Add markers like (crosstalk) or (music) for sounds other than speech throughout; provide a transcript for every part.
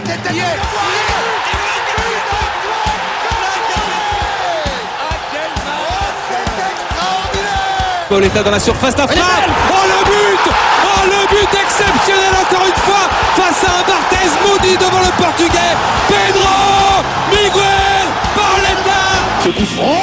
tête Pauletta dans la surface, la frappe. Oh le but. Oh le but exceptionnel encore une fois face à un Barthez maudit devant le portugais. Pedro Miguel Pauletta Ce coup franc.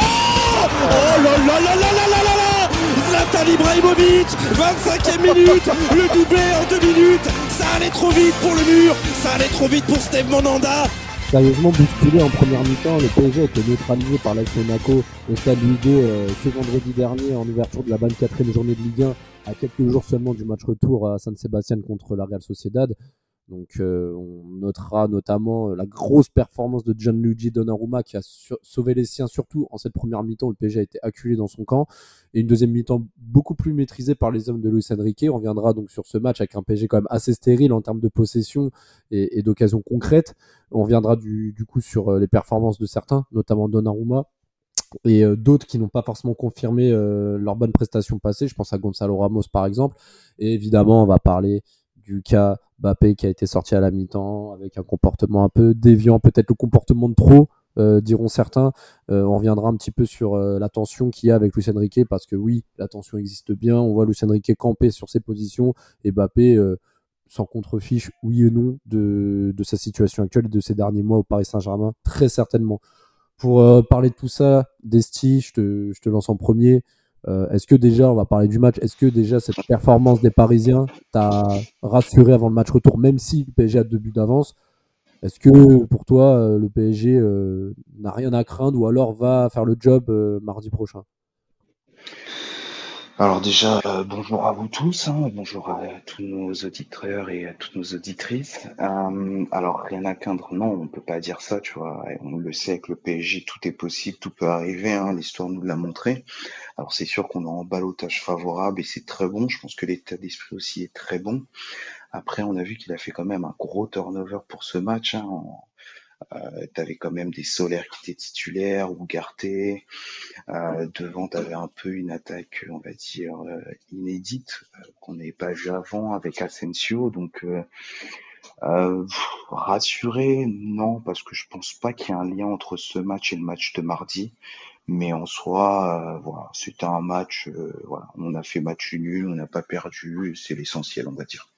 Oh là là là là là là là. Là Zlatan Ibrahimovic 25e minute. Le doublé en deux minutes allait trop vite pour le mur Ça allait trop vite pour Steve Monanda Sérieusement bousculé en première mi-temps, le PSG a été neutralisé par l'AS Monaco au stade Hugo euh, ce vendredi dernier en ouverture de la 24e journée de Ligue 1 à quelques jours seulement du match retour à San Sebastian contre la Real Sociedad. Donc euh, on notera notamment euh, la grosse performance de Gianluigi Donnarumma qui a sauvé les siens, surtout en cette première mi-temps où le PSG a été acculé dans son camp, et une deuxième mi-temps beaucoup plus maîtrisée par les hommes de Luis Enrique. On reviendra donc sur ce match avec un PSG quand même assez stérile en termes de possession et, et d'occasion concrète. On reviendra du, coup sur euh, les performances de certains, notamment Donnarumma, et d'autres qui n'ont pas forcément confirmé euh, leur bonne prestation passée. Je pense à Gonzalo Ramos par exemple. Et évidemment, on va parler du cas Bappé qui a été sorti à la mi-temps avec un comportement un peu déviant, peut-être le comportement de trop, euh, diront certains. Euh, on reviendra un petit peu sur euh, la tension qu'il y a avec Luis Enrique parce que oui, la tension existe bien. On voit Luis Enrique camper sur ses positions et Bappé sans contrefiche, oui et non, de, sa situation actuelle et de ces derniers mois au Paris Saint-Germain, très certainement. Pour parler de tout ça, Desti, je te lance en premier. Euh, est-ce que déjà, on va parler du match, est-ce que déjà cette performance des Parisiens t'a rassuré avant le match retour, même si le PSG a deux buts d'avance Est-ce que pour toi, euh, le PSG euh, n'a rien à craindre ou alors va faire le job mardi prochain? Alors déjà, euh, bonjour à vous tous, hein, bonjour à tous nos auditeurs et à toutes nos auditrices. Euh, alors rien à craindre, non, on peut pas dire ça, tu vois. On le sait avec le PSG, tout est possible, tout peut arriver. Hein, L'histoire nous l'a montré. Alors c'est sûr qu'on est en balotage favorable et c'est très bon. Je pense que l'état d'esprit aussi est très bon. Après, on a vu qu'il a fait quand même un gros turnover pour ce match. Hein, euh, t'avais quand même des solaires qui étaient titulaires, ou Garté. Euh, devant, t'avais un peu une attaque, on va dire, euh, inédite, euh, qu'on n'avait pas vu avant avec Asensio. Donc, euh, rassuré, non, parce que je pense pas qu'il y ait un lien entre ce match et le match de mardi. Mais en soi, voilà, c'était un match, voilà, on a fait match nul, on n'a pas perdu, c'est l'essentiel, on va dire.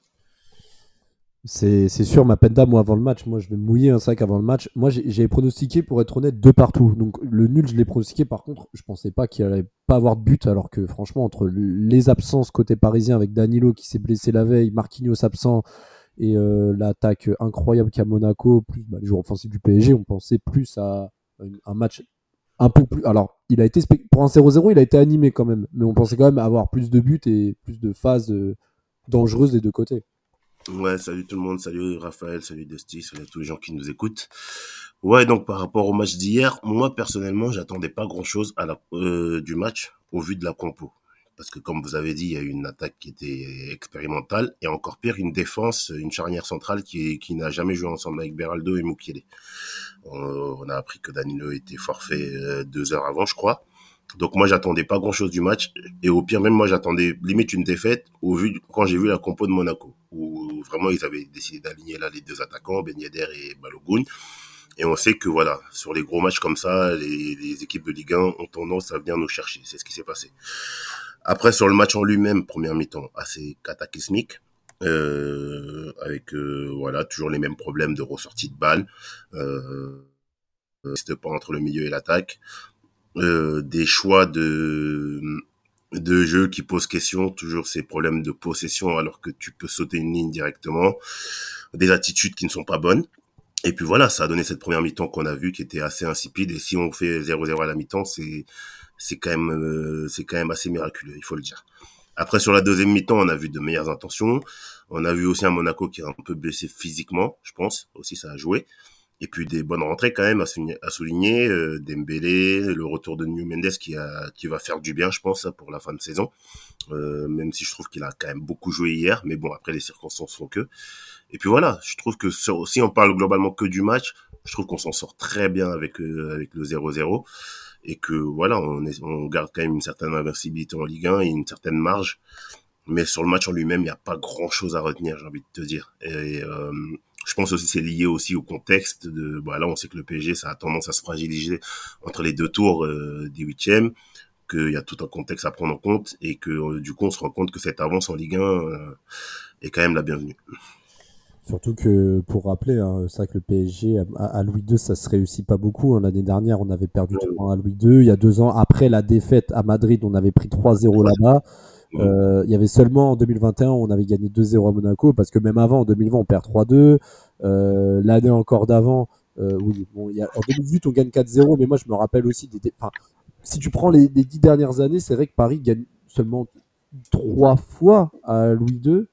C'est sûr, ma penda, moi, avant le match, moi, je vais mouiller un sac avant le match. Moi, j'ai pronostiqué, pour être honnête, deux partout. Donc, le nul, je l'ai pronostiqué. Par contre, je pensais pas qu'il allait pas avoir de but, alors que, franchement, entre les absences côté parisien avec Danilo qui s'est blessé la veille, Marquinhos absent et euh, l'attaque incroyable qu'a Monaco, plus bah, les joueurs offensifs du PSG, on pensait plus à un match un peu plus. Alors, il a été pour un 0-0, il a été animé quand même, mais on pensait quand même avoir plus de buts et plus de phases euh, dangereuses des deux côtés. Ouais, salut tout le monde, salut Raphaël, salut Dusty, salut à tous les gens qui nous écoutent. Ouais, donc par rapport au match d'hier, moi personnellement, j'attendais pas grand-chose à la, euh, du match au vu de la compo. Parce que comme vous avez dit, il y a eu une attaque qui était expérimentale et encore pire, une défense, une charnière centrale qui, qui n'a jamais joué ensemble avec Beraldo et Mukiele. On, a appris que Danilo était forfait euh, deux heures avant, je crois. Donc moi j'attendais pas grand chose du match. Et au pire même moi j'attendais limite une défaite au vu quand j'ai vu la compo de Monaco où vraiment ils avaient décidé d'aligner là les deux attaquants Ben Yedder et Balogun. Et on sait que voilà sur les gros matchs comme ça les, les équipes de Ligue 1 ont tendance à venir nous chercher. C'est ce qui s'est passé. Après sur le match en lui-même première mi-temps assez cataclysmique euh, avec euh, voilà toujours les mêmes problèmes de ressortie de balles euh, pas entre le milieu et l'attaque euh, des choix de de jeu qui posent question, toujours ces problèmes de possession alors que tu peux sauter une ligne directement, des attitudes qui ne sont pas bonnes. Et puis voilà, ça a donné cette première mi-temps qu'on a vu qui était assez insipide. Et si on fait 0-0 à la mi-temps, c'est c'est quand même euh, c'est quand même assez miraculeux, il faut le dire. Après sur la deuxième mi-temps, on a vu de meilleures intentions. On a vu aussi un Monaco qui est un peu blessé physiquement, je pense. Aussi ça a joué. Et puis des bonnes rentrées quand même à souligner, à souligner euh, Dembélé, le retour de New Mendes qui a qui va faire du bien, je pense, pour la fin de saison. Euh, même si je trouve qu'il a quand même beaucoup joué hier, mais bon après les circonstances font que. Et puis voilà, je trouve que si on parle globalement que du match, je trouve qu'on s'en sort très bien avec euh, avec le 0-0 et que voilà, on, est, on garde quand même une certaine invincibilité en Ligue 1 et une certaine marge. Mais sur le match en lui-même, il n'y a pas grand-chose à retenir, j'ai envie de te dire. Et euh, je pense aussi c'est lié aussi au contexte de. Bah, là, on sait que le PSG, ça a tendance à se fragiliser entre les deux tours euh, des huitièmes, qu'il y a tout un contexte à prendre en compte et que euh, du coup, on se rend compte que cette avance en Ligue 1 euh, est quand même la bienvenue. Surtout que, pour rappeler, hein, c'est vrai que le PSG à, Louis II, ça se réussit pas beaucoup. Hein. L'année dernière, on avait perdu 3 à Louis II. Il y a deux ans, après la défaite à Madrid, on avait pris 3-0 là-bas. Euh, il y avait seulement en 2021, on avait gagné 2-0 à Monaco, parce que même avant, en 2020, on perd 3-2. Euh, L'année encore d'avant, euh, oui, en 2018, on gagne 4-0, mais moi, je me rappelle aussi des. Si tu prends les, les dix dernières années, c'est vrai que Paris gagne seulement trois fois à Louis II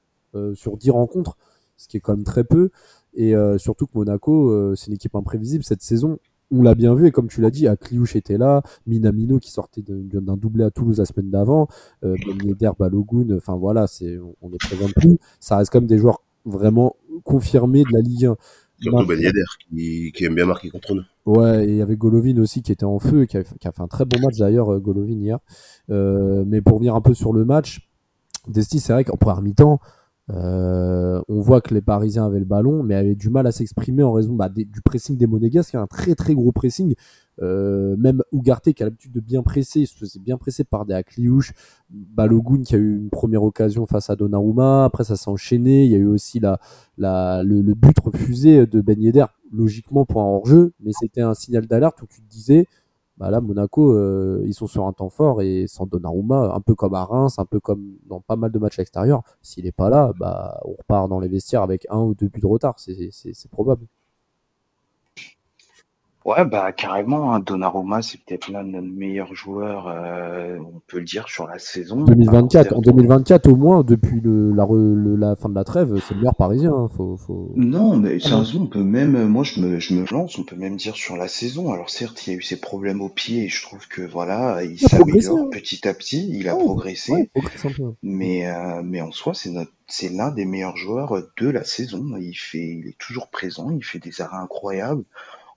sur 10 rencontres ce qui est quand même très peu. Et surtout que Monaco, c'est une équipe imprévisible cette saison. On l'a bien vu, et comme tu l'as dit, Akliouche était là, Minamino qui sortait d'un doublé à Toulouse la semaine d'avant, euh, ben Balogun, enfin voilà, c'est, on ne présente plus. Ça reste comme des joueurs vraiment confirmés de la Ligue 1. Surtout Ben qui, qui, aime bien marquer contre nous. Ouais, et il y avait Golovin aussi qui était en feu, et qui a, qui a fait un très bon match d'ailleurs, euh, Golovin hier. Euh, mais pour venir un peu sur le match, Desti, c'est vrai qu'en première mi-temps, euh, on voit que les Parisiens avaient le ballon, mais avaient du mal à s'exprimer en raison bah, du pressing des Monégasques, qui a un très très gros pressing. Euh, même Ougarté qui a l'habitude de bien presser, il se faisait bien presser par des Akliouche, Balogun qui a eu une première occasion face à Donnarumma, après ça s'est enchaîné, il y a eu aussi la, la, le, but refusé de Ben Yedder, logiquement pour un hors-jeu, mais c'était un signal d'alerte où tu te disais, bah là Monaco euh, ils sont sur un temps fort et sans Donnarumma un peu comme à Reims un peu comme dans pas mal de matchs extérieurs s'il est pas là bah on repart dans les vestiaires avec un ou deux buts de retard. C'est probable Ouais, bah carrément, hein, Donnarumma, c'est peut-être l'un de nos meilleurs joueurs, euh, on peut le dire, sur la saison. 2024, en 2024 au moins, depuis le, la, la fin de la trêve, c'est le meilleur parisien. Hein, faut, faut... Non, mais sérieusement, on peut même, moi je me, je me lance, on peut même dire sur la saison. Alors certes, il y a eu ses problèmes au pied et je trouve que voilà, il, s'améliore hein. petit à petit, il a progressé. mais, euh, mais en soi, c'est notre c'est l'un des meilleurs joueurs de la saison. Il fait, il est toujours présent, il fait des arrêts incroyables.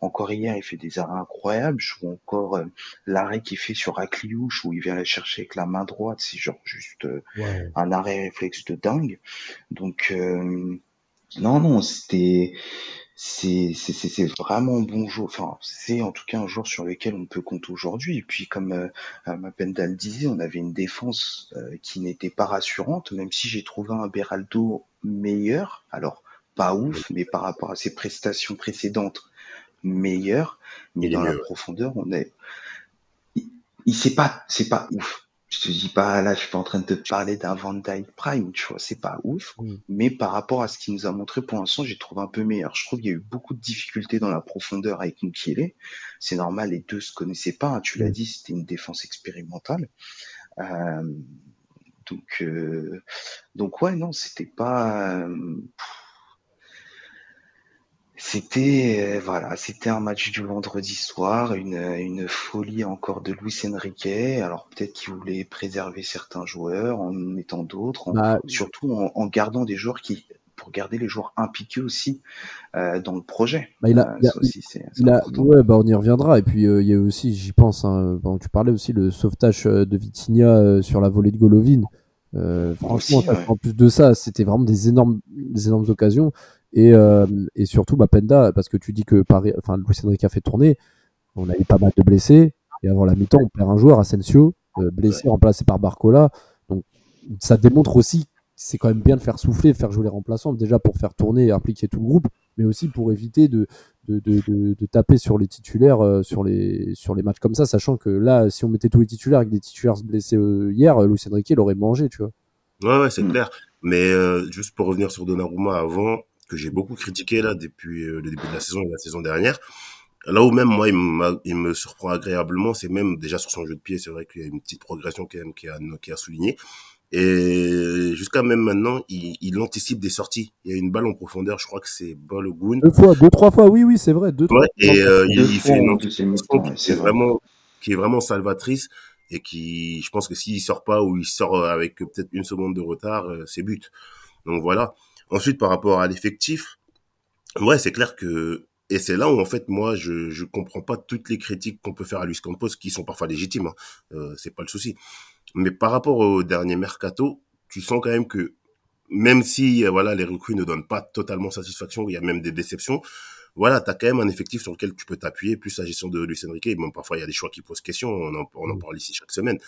Encore hier, il fait des arrêts incroyables. Je vois encore euh, l'arrêt qu'il fait sur Akliouche où il vient la chercher avec la main droite. C'est genre juste euh, un arrêt réflexe de dingue. Donc euh, non, non, c'était c'est c'est vraiment un bon joueur. Enfin, c'est en tout cas un joueur sur lequel on peut compter aujourd'hui. Et puis, comme euh, Mapendal disait, on avait une défense qui n'était pas rassurante, même si j'ai trouvé un Beraldo meilleur. Alors, pas ouf, mais par rapport à ses prestations précédentes, meilleur, mais dans la profondeur, on est. Il, sait pas, c'est pas ouf. Je te dis pas, là, je suis pas en train de te parler d'un Van Dyke Prime, tu vois, c'est pas ouf. Mais par rapport à ce qu'il nous a montré pour l'instant, j'ai trouvé un peu meilleur. Je trouve qu'il y a eu beaucoup de difficultés dans la profondeur avec Mukele. C'est normal, les deux se connaissaient pas. Hein, tu l'as dit, c'était une défense expérimentale. Euh, donc, euh, donc ouais, non, c'était pas. Euh, c'était euh, voilà, c'était un match du vendredi soir, une, une folie encore de Luis Enrique. Alors peut-être qu'il voulait préserver certains joueurs en mettant d'autres, bah, surtout en, gardant des joueurs qui pour garder les joueurs impliqués aussi euh, dans le projet. Bah, il a, ouais, bah on y reviendra. Et puis euh, il y a aussi, j'y pense, hein, tu parlais aussi le sauvetage de Vitinha sur la volée de Golovin. franchement, en plus de ça, c'était vraiment des énormes, des énormes occasions. Et, euh, et surtout, bah, Penda, parce que tu dis que Paris, enfin, Luis Enrique a fait tourner, on a eu pas mal de blessés. Et avant la mi-temps, on perd un joueur, Asensio, euh, blessé, remplacé par Barcola. Donc, ça démontre aussi c'est quand même bien de faire souffler, faire jouer les remplaçants, déjà pour faire tourner et impliquer tout le groupe, mais aussi pour éviter de, de, de, de, taper sur les titulaires euh, sur, les, sur les matchs comme ça, sachant que là, si on mettait tous les titulaires avec des titulaires blessés hier, Luis Enrique l'aurait mangé, tu vois. Ouais, ouais, c'est clair. Mais juste pour revenir sur Donnarumma avant, que j'ai beaucoup critiqué là depuis euh, le début de la saison et la saison dernière. Là où même moi il, il me surprend agréablement, c'est même déjà sur son jeu de pied, c'est vrai qu'il y a une petite progression quand même qui a, qui a souligné. Et jusqu'à même maintenant, il, il, anticipe des sorties. Il y a une balle en profondeur, je crois que c'est Balogun. Deux fois, deux trois fois, oui oui c'est vrai. Deux, ouais, et euh, il, il fait une anticipation qui est vraiment qui est vraiment salvatrice et qui, je pense que s'il sort pas ou il sort avec peut-être une seconde de retard, euh, c'est but. Donc voilà. Ensuite, par rapport à l'effectif, ouais, c'est clair que et c'est là où en fait moi je je comprends pas toutes les critiques qu'on peut faire à Luis Campos qui sont parfois légitimes, hein. euh, c'est pas le souci. Mais par rapport au dernier mercato, tu sens quand même que même si euh, voilà les recrues ne donnent pas totalement satisfaction, il y a même des déceptions. Voilà, tu as quand même un effectif sur lequel tu peux t'appuyer, plus la gestion de Luis Enrique. Même parfois, il y a des choix qui posent question, on en, on en mm. parle ici chaque semaine.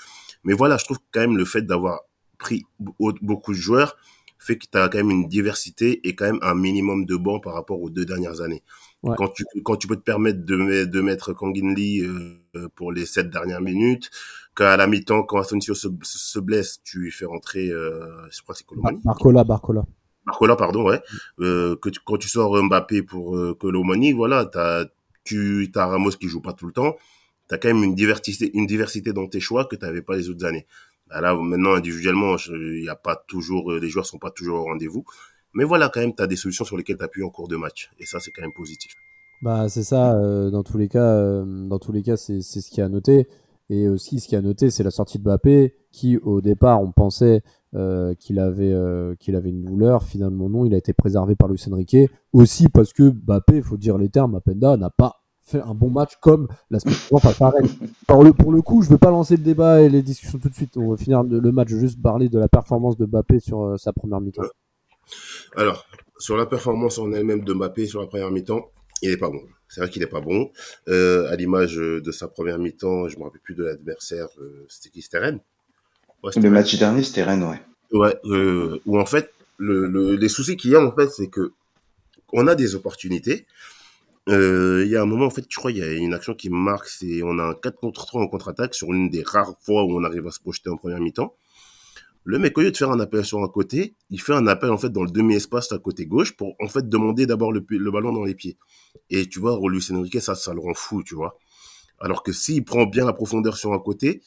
Mais voilà, je trouve quand même le fait d'avoir pris beaucoup de joueurs fait que tu as quand même une diversité et quand même un minimum de bancs par rapport aux deux dernières années. Quand, tu, quand tu peux te permettre de, de mettre Kangin Lee euh, pour les sept dernières minutes, qu'à la mi-temps, quand Asensio se, se, blesse, tu fais rentrer, euh, je crois que c'est Colomani. Barcola, Barcola. Barcola, pardon, ouais. Euh, que tu, quand tu sors Mbappé pour euh, Colomani, voilà, t'as, tu as Ramos qui joue pas tout le temps. Tu as quand même une diversité, une diversité dans tes choix que tu n'avais pas les autres années. Bah là, maintenant, individuellement, il y a pas toujours, les joueurs sont pas toujours au rendez-vous. Mais voilà, quand même, tu as des solutions sur lesquelles tu appuies en cours de match. Et ça, c'est quand même positif. Bah, c'est ça. Euh, dans tous les cas, euh, dans tous les cas, c'est ce qui a noté. Et aussi, ce qui a noté, c'est la sortie de Mbappé, qui au départ, on pensait euh, qu'il avait, qu'il avait une douleur. Finalement, non, il a été préservé par Luis Enrique. Aussi parce que Mbappé, il faut dire les termes, Apenda n'a pas fait un bon match comme la semaine à Pour le, pour le coup, je ne veux pas lancer le débat et les discussions tout de suite. On va finir le match, juste parler de la performance de Mbappé sur sa première mi-temps. Alors, sur la performance en elle-même de Mbappé sur la première mi-temps, il n'est pas bon. C'est vrai qu'il n'est pas bon. Euh, à l'image de sa première mi-temps, je me rappelle plus de l'adversaire, euh, c'était qui? C'était Rennes? Le match dernier, c'était Rennes, ouais. Ouais, euh, où en fait, le, les soucis qu'il y a, en fait, c'est que on a des opportunités. Il y a un moment, en fait, je crois, il y a une action qui marque, c'est on a un 4 contre 3 en contre-attaque sur une des rares fois où on arrive à se projeter en première mi-temps. Le mec, au lieu de faire un appel sur un côté, il fait un appel en fait dans le demi-espace à côté gauche pour en fait demander d'abord le, ballon dans les pieds. Et tu vois, Luis Enrique, ça, ça le rend fou, tu vois. Alors que s'il prend bien la profondeur sur un côté,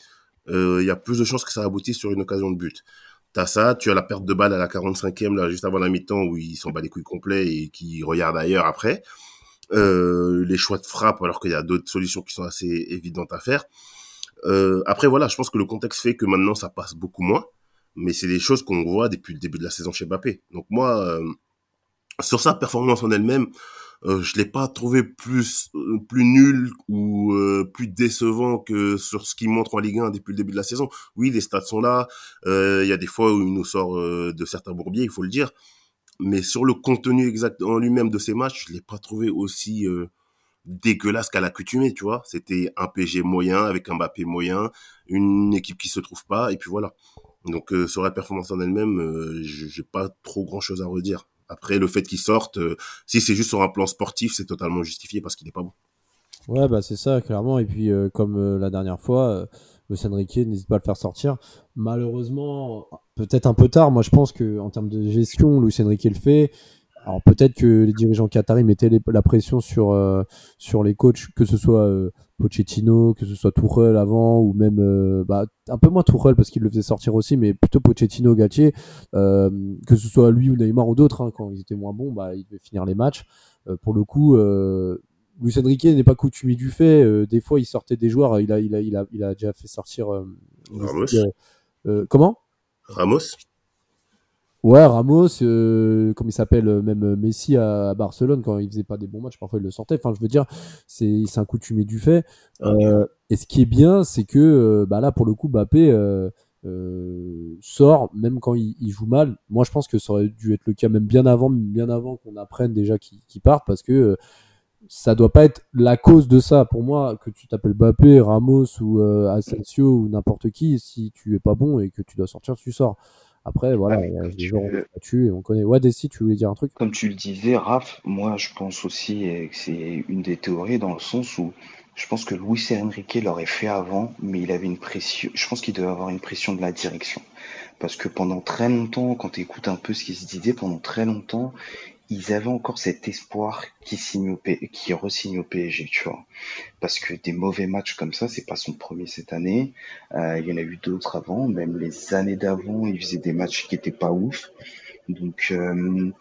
euh, il y a plus de chances que ça aboutisse sur une occasion de but. T'as ça, tu as la perte de balle à la 45e, là, juste avant la mi-temps, où il s'en bat les couilles complets et qui regarde ailleurs après. Euh, les choix de frappe, alors qu'il y a d'autres solutions qui sont assez évidentes à faire. Euh, après, voilà, je pense que le contexte fait que maintenant, ça passe beaucoup moins mais c'est des choses qu'on voit depuis le début de la saison chez Mbappé. Donc moi, euh, sur sa performance en elle-même, euh, je l'ai pas trouvé plus euh, plus nul ou euh, plus décevant que sur ce qu'il montre en Ligue 1 depuis le début de la saison. Oui, les stats sont là. Il y a des fois où il nous sort de certains bourbiers, il faut le dire. Mais sur le contenu exact en lui-même de ces matchs, je l'ai pas trouvé aussi dégueulasse qu'à l'accoutumée, tu vois. C'était un PG moyen avec un Mbappé moyen, une équipe qui se trouve pas, et puis voilà. Donc euh, sur la performance en elle-même, euh, j'ai pas trop grand-chose à redire. Après, le fait qu'il sorte, euh, si c'est juste sur un plan sportif, c'est totalement justifié parce qu'il n'est pas bon. Ouais, bah c'est ça, clairement. Et puis, comme la dernière fois, le Enrique n'hésite pas à le faire sortir. Malheureusement, peut-être un peu tard. Moi, je pense que en termes de gestion, Luis Enrique le fait. Alors peut-être que les dirigeants qataris mettaient la pression sur, euh, sur les coachs, que ce soit euh, Pochettino, que ce soit Tourelle avant, ou même euh, bah, un peu moins Tourelle parce qu'il le faisait sortir aussi, mais plutôt Pochettino, Gatier, que ce soit lui ou Neymar ou d'autres, hein, quand ils étaient moins bons, bah, ils devaient finir les matchs. pour le coup, Luis Enrique n'est pas coutumier du fait. des fois, il sortait des joueurs. Il a, il a, il a, il a déjà fait sortir. Ramos. comment? Ramos. Ouais, Ramos, euh, comme il s'appelle, euh, même euh, Messi à, Barcelone, quand il faisait pas des bons matchs, parfois il le sortait. Enfin, je veux dire, c'est un coutumier du fait. et ce qui est bien, c'est que bah là, pour le coup, Mbappé sort, même quand il, joue mal. Moi, je pense que ça aurait dû être le cas même bien avant, bien avant qu'on apprenne déjà qu'il part, parce que ça doit pas être la cause de ça. Pour moi, que tu t'appelles Mbappé, Ramos ou Asensio ou n'importe qui, si tu es pas bon et que tu dois sortir, tu sors. Après, voilà, ah, il y a des gens et on connaît. Ouais, Desi, tu voulais dire un truc? Comme tu le disais, Raph, moi je pense aussi que c'est une des théories dans le sens où je pense que Luis Enrique l'aurait fait avant, mais il avait une pression. Je pense qu'il devait avoir une pression de la direction. Parce que pendant très longtemps, quand tu écoutes un peu ce qui se disait, pendant très longtemps, ils avaient encore cet espoir qui signe au qui re-signe au PSG, tu vois. Parce que des mauvais matchs comme ça, c'est pas son premier cette année. Euh, il y en a eu d'autres avant, même les années d'avant, il faisait des matchs qui étaient pas ouf. Donc, euh,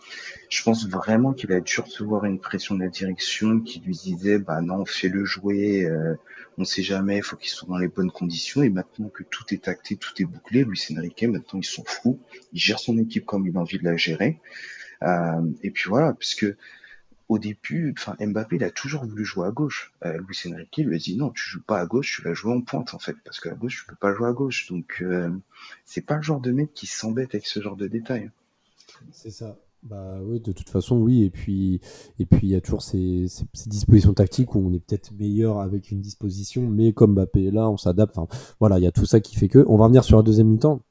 je pense vraiment qu'il a dû recevoir une pression de la direction qui lui disait, bah non, fais-le jouer, euh, on sait jamais, faut qu'il soit dans les bonnes conditions. Et maintenant que tout est acté, tout est bouclé, Luis Enrique, maintenant il s'en fout, il gère son équipe comme il a envie de la gérer. Euh, et puis voilà, puisque au début, enfin Mbappé, il a toujours voulu jouer à gauche. Euh, Luis Enrique lui a dit non, tu joues pas à gauche, tu vas jouer en pointe en fait, parce qu'à gauche tu peux pas jouer à gauche. Donc euh, c'est pas le genre de mec qui s'embête avec ce genre de détails. C'est ça. Bah oui, de toute façon, oui. Et puis, et puis il y a toujours ces dispositions tactiques où on est peut-être meilleur avec une disposition, mais comme Mbappé est là, on s'adapte. Enfin, voilà, il y a tout ça qui fait que. On va revenir sur la deuxième mi-temps,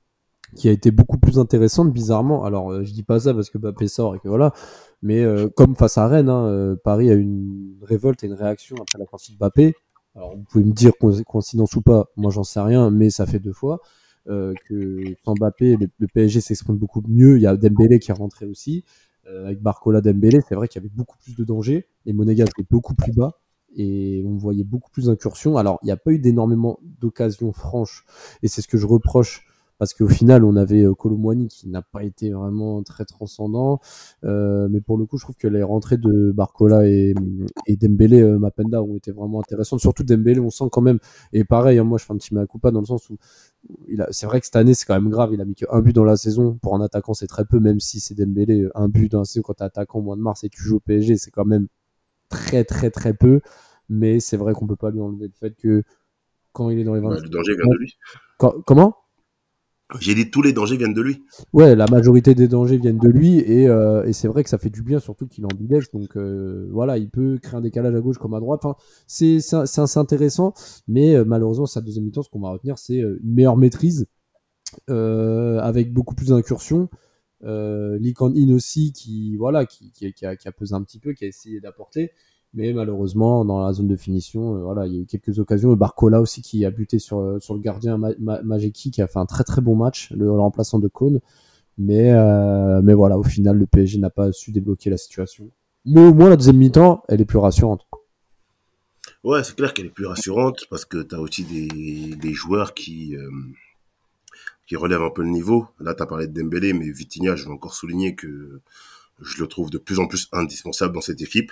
qui a été beaucoup plus intéressante, bizarrement. Alors, euh, je dis pas ça parce que Mbappé sort et que voilà, mais euh, comme face à Rennes, hein, euh, Paris a une révolte et une réaction après la partie de Mbappé. Alors, vous pouvez me dire coïncidence ou pas, moi j'en sais rien, mais ça fait deux fois. Euh, que sans Mbappé, le, PSG s'exprime beaucoup mieux. Il y a Dembélé qui est rentré aussi. Euh, avec Barcola, Dembélé, c'est vrai qu'il y avait beaucoup plus de dangers. Les Monégas étaient beaucoup plus bas et on voyait beaucoup plus d'incursions. Alors, il n'y a pas eu d'énormément d'occasions franches et c'est ce que je reproche parce qu'au final, on avait euh, Colomwani qui n'a pas été vraiment très transcendant. Euh, mais pour le coup, je trouve que les rentrées de Barcola et, et Dembélé, euh, Mapenda ont été vraiment intéressantes. Surtout Dembélé, on sent quand même. Et pareil, hein, moi, je fais un petit mea culpa dans le sens où c'est vrai que cette année, c'est quand même grave. Il a mis qu'un but dans la saison. Pour un attaquant, c'est très peu, même si c'est Dembélé, un but dans la saison quand t'es attaquant au mois de mars et tu joues au PSG, c'est quand même très, très, très peu. Mais c'est vrai qu'on peut pas lui enlever le fait que quand il est dans les 20. Ouais, le danger vient de lui. Quand- comment? J'ai dit tous les dangers viennent de lui. Ouais, la majorité des dangers viennent de lui et, euh, et c'est vrai que ça fait du bien, surtout qu'il est ambidex. Donc euh, voilà, il peut créer un décalage à gauche comme à droite. Enfin, c'est intéressant, mais euh, malheureusement, sa deuxième mi-temps, ce qu'on va retenir, c'est une meilleure maîtrise avec beaucoup plus d'incursions. Euh, Lee aussi, qui voilà, qui, qui a, qui a pesé un petit peu, qui a essayé d'apporter. Mais malheureusement, dans la zone de finition, euh, voilà, il y a eu quelques occasions. Barcola aussi qui a buté sur, euh, sur le gardien Ma- Ma- Majeki, qui a fait un très très bon match, le, remplaçant de Cône. Mais, euh, mais voilà, au final, le PSG n'a pas su débloquer la situation. Mais au moins, la deuxième mi-temps, elle est plus rassurante. Ouais, c'est clair qu'elle est plus rassurante parce que tu as aussi des, des joueurs qui, euh, qui relèvent un peu le niveau. Là, tu as parlé de Dembélé, mais Vitinha, je veux encore souligner que je le trouve de plus en plus indispensable dans cette équipe.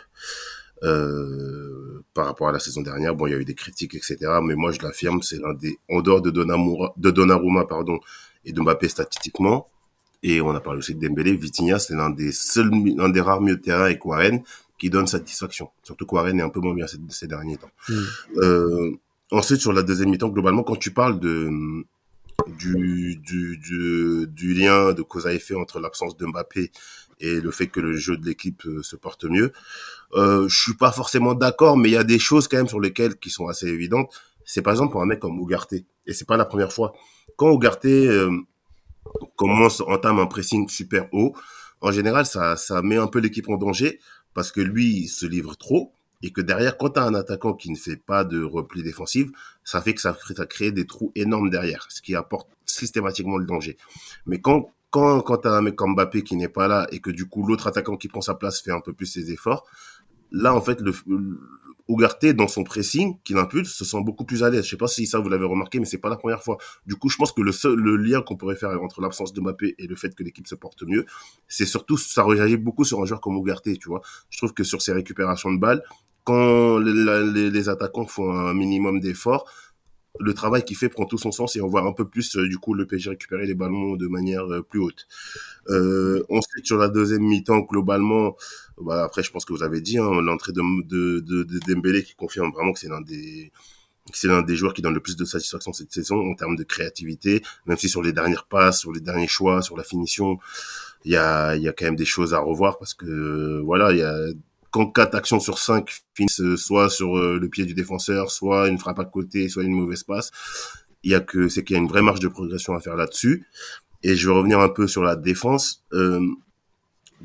Euh, par rapport à la saison dernière, bon, il y a eu des critiques, etc. Mais moi, je l'affirme, c'est l'un des, en dehors de Donnarumma, de Donnarumma, pardon, et de Mbappé statistiquement, et on a parlé aussi de Dembélé, Vitinha, c'est l'un des seuls, l'un des rares milieux de terrain avec Warren qui donne satisfaction. Surtout que Warren est un peu moins bien ces, ces derniers temps. Mm. Euh, ensuite, sur la deuxième mi-temps, globalement, quand tu parles de, du, du, du, du lien de cause à effet entre l'absence de Mbappé et le fait que le jeu de l'équipe euh, se porte mieux, euh, je suis pas forcément d'accord, mais il y a des choses quand même sur lesquelles qui sont assez évidentes. C'est par exemple pour un mec comme Ugarte, et c'est pas la première fois. Quand Ugarte euh, commence, entame un pressing super haut, en général, ça, ça met un peu l'équipe en danger parce que lui, il se livre trop et que derrière, quand tu as un attaquant qui ne fait pas de repli défensif, ça fait que ça crée des trous énormes derrière, ce qui apporte systématiquement le danger. Mais quand quand, quand tu as un mec comme Mbappé qui n'est pas là et que du coup l'autre attaquant qui prend sa place fait un peu plus ses efforts, là en fait le, le dans son pressing qu'il impulse se sent beaucoup plus à l'aise. Je sais pas si ça vous l'avez remarqué, mais c'est pas la première fois. Du coup, je pense que le seul le lien qu'on pourrait faire entre l'absence de Mbappé et le fait que l'équipe se porte mieux, c'est surtout ça réagit beaucoup sur un joueur comme Ugarte, tu vois. Je trouve que sur ses récupérations de balles, quand les, les, les attaquants font un minimum d'efforts, le travail qu'il fait prend tout son sens et on voit un peu plus euh, du coup le PSG récupérer les ballons de manière euh, plus haute. Euh, ensuite sur la deuxième mi-temps globalement, bah, après je pense que vous avez dit hein, l'entrée de, de, de, de Dembélé qui confirme vraiment que c'est l'un des c'est l'un des joueurs qui donne le plus de satisfaction cette saison en termes de créativité, même si sur les dernières passes, sur les derniers choix, sur la finition, il y a, y a quand même des choses à revoir parce que voilà, il y a quand quatre actions sur cinq finissent soit sur le pied du défenseur, soit une frappe à côté, soit une mauvaise passe, il y a que c'est qu'il y a une vraie marge de progression à faire là-dessus. Et je vais revenir un peu sur la défense. Euh,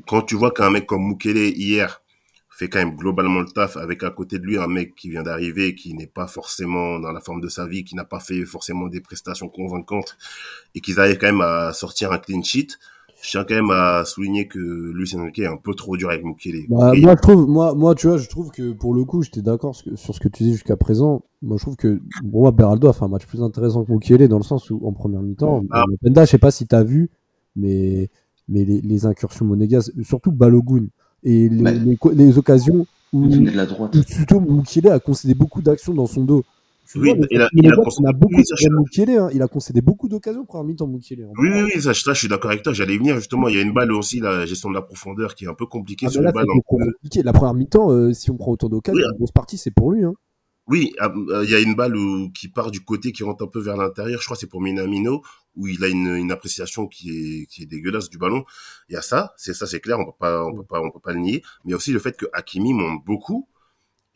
quand tu vois qu'un mec comme Mukele hier fait quand même globalement le taf avec à côté de lui un mec qui vient d'arriver, qui n'est pas forcément dans la forme de sa vie, qui n'a pas fait forcément des prestations convaincantes et qu'ils arrivent quand même à sortir un clean sheet. Je tiens quand même à souligner que Lucien Enrique est un peu trop dur avec Mukele. Bah, moi, je trouve, moi, moi, tu vois, je trouve que pour le coup, j'étais d'accord sur ce que tu dis jusqu'à présent. Moi, je trouve que, bon, moi, Beraldo a fait un match plus intéressant que Mukele dans le sens où, en première mi-temps, Ah. Penda, je sais pas si t'as vu, mais, mais les, les incursions monégasques, surtout Balogun, et les, Bah. les, les occasions où, où plutôt Mukele a concédé beaucoup d'actions dans son dos. Oui, vois, il a- il a a beaucoup de hein, il a concédé beaucoup d'occasions en première mi-temps, hein. Oui, oui, oui, ça, ça, je suis d'accord avec toi. J'allais venir justement. Il y a une balle aussi, la gestion de la profondeur, qui est un peu compliquée Ah, sur là, en- compliqué. La première mi-temps, euh, si on prend autant d'occasions, Oui. la grosse partie, c'est pour lui. Hein. Oui, ah, euh, il y a une balle où, qui part du côté, qui rentre un peu vers l'intérieur. Je crois que c'est pour Minamino, où il a une, une appréciation qui est, qui est dégueulasse du ballon. Il y a ça, c'est ça, c'est clair, on peut pas, on peut pas, on peut pas le nier. Mais aussi le fait que Hakimi monte beaucoup.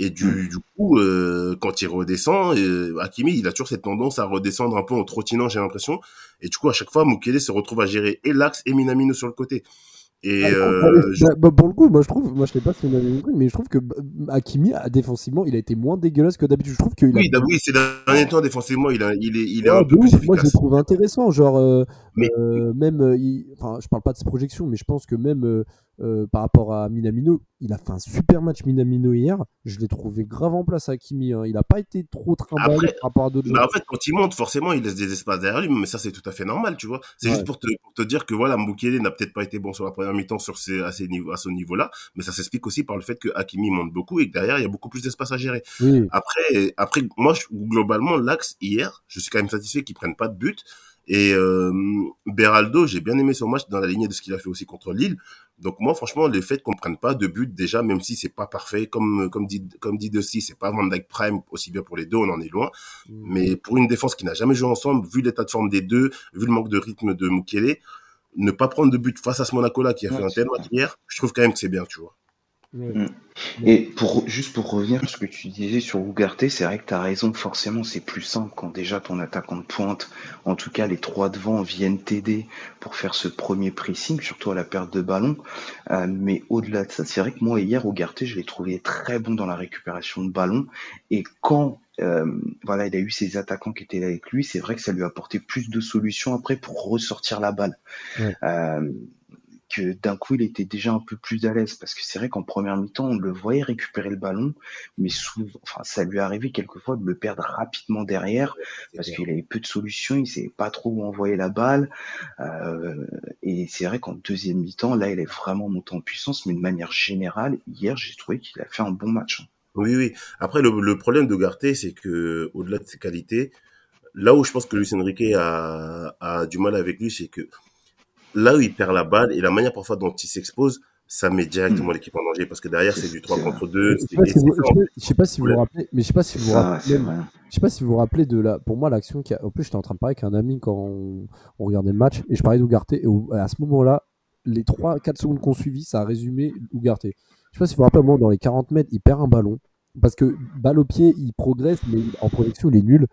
Et du, Mm. du coup, euh, quand il redescend, euh, Hakimi, il a toujours cette tendance à redescendre un peu en trottinant, j'ai l'impression. Et du coup, à chaque fois, Mukele se retrouve à gérer et l'axe et Minamino sur le côté. Et Ah, euh, je- bah, pour le coup, moi je trouve, moi je sais pas si on avait compris, mais je trouve que bah, Hakimi, ah, défensivement, il a été moins dégueulasse que d'habitude. Je trouve a oui, d'ab- oui, ces derniers temps, défensivement, il, a, il est, il est Ouais, un peu plus ouf. Moi, je le efficace. trouve intéressant. Genre, euh, Mais- euh, même, il- enfin, je parle pas de ses projections, mais je pense que même euh, par rapport à Minamino, il a fait un super match Minamino hier. Je l'ai trouvé grave en place, Hakimi. hein. Il a pas été trop trimballé Après, par rapport à d'autres Bah, en fait, quand il monte, forcément, il laisse des espaces derrière lui, mais ça, c'est tout à fait normal, tu vois. C'est Ouais. juste pour te, pour te dire que voilà, Mukele n'a peut-être pas été bon sur la première mi-temps sur à, niveaux, à ce niveau-là, mais ça s'explique aussi par le fait que Hakimi monte beaucoup et que derrière, il y a beaucoup plus d'espace à gérer. Oui, Après, après, moi, je- globalement, l'axe hier, je suis quand même satisfait qu'ils prennent pas de but. Et euh, Beraldo, j'ai bien aimé son match dans la lignée de ce qu'il a fait aussi contre Lille. Donc moi, franchement, le fait qu'on prenne pas de but déjà, même si c'est pas parfait, comme comme dit comme dit Dusty, c'est pas Van Dijk Prime aussi bien pour les deux, on en est loin. Mais pour une défense qui n'a jamais joué ensemble, vu l'état de forme des deux, vu le manque de rythme de Mukele, ne pas prendre de but face à ce Monaco-là qui a Ouais, fait un tel match hier, je trouve quand même que c'est bien, tu vois. Ouais. Mm. Et pour juste pour revenir sur ce que tu disais sur Ugarte, c'est vrai que tu as raison, forcément c'est plus simple quand déjà ton attaquant de pointe, en tout cas les trois devant viennent t'aider pour faire ce premier pressing, surtout à la perte de ballon. Euh, mais au-delà de ça, c'est vrai que moi hier Ugarte, je l'ai trouvé très bon dans la récupération de ballon et quand euh, voilà, il a eu ses attaquants qui étaient là avec lui, c'est vrai que ça lui a apporté plus de solutions après pour ressortir la balle. Ouais. Euh, que d'un coup il était déjà un peu plus à l'aise parce que c'est vrai qu'en première mi-temps on le voyait récupérer le ballon mais souvent enfin ça lui arrivait quelquefois de le perdre rapidement derrière parce qu'il avait peu de solutions il savait pas trop où envoyer la balle euh, et c'est vrai qu'en deuxième mi-temps là il est vraiment monté en puissance mais de manière générale hier j'ai trouvé qu'il a fait un bon match hein. Oui, oui. Après, le, le problème de Garté, c'est que au-delà de ses qualités, là où je pense que Luis Enrique a, a du mal avec lui, c'est que là où il perd la balle et la manière parfois dont il s'expose, ça met directement l'équipe en danger parce que derrière C'est- du 3 c'est contre 2. Je sais pas si vous- je sais- pas si vous vous rappelez, mais je sais pas si vous rappelez. Je sais pas si vous vous rappelez de la. Pour moi, l'action qui a. En plus, j'étais en train de parler avec un ami quand on, on regardait le match et je parlais d'Ugarte. Et au- à ce moment-là, les 3-4 secondes qu'on suivi, ça a résumé Ugarte. Je sais pas si vous vous rappelez, moment, dans les 40 mètres, il perd un ballon. Parce que balle au pied, il progresse, mais en projection, il est nul.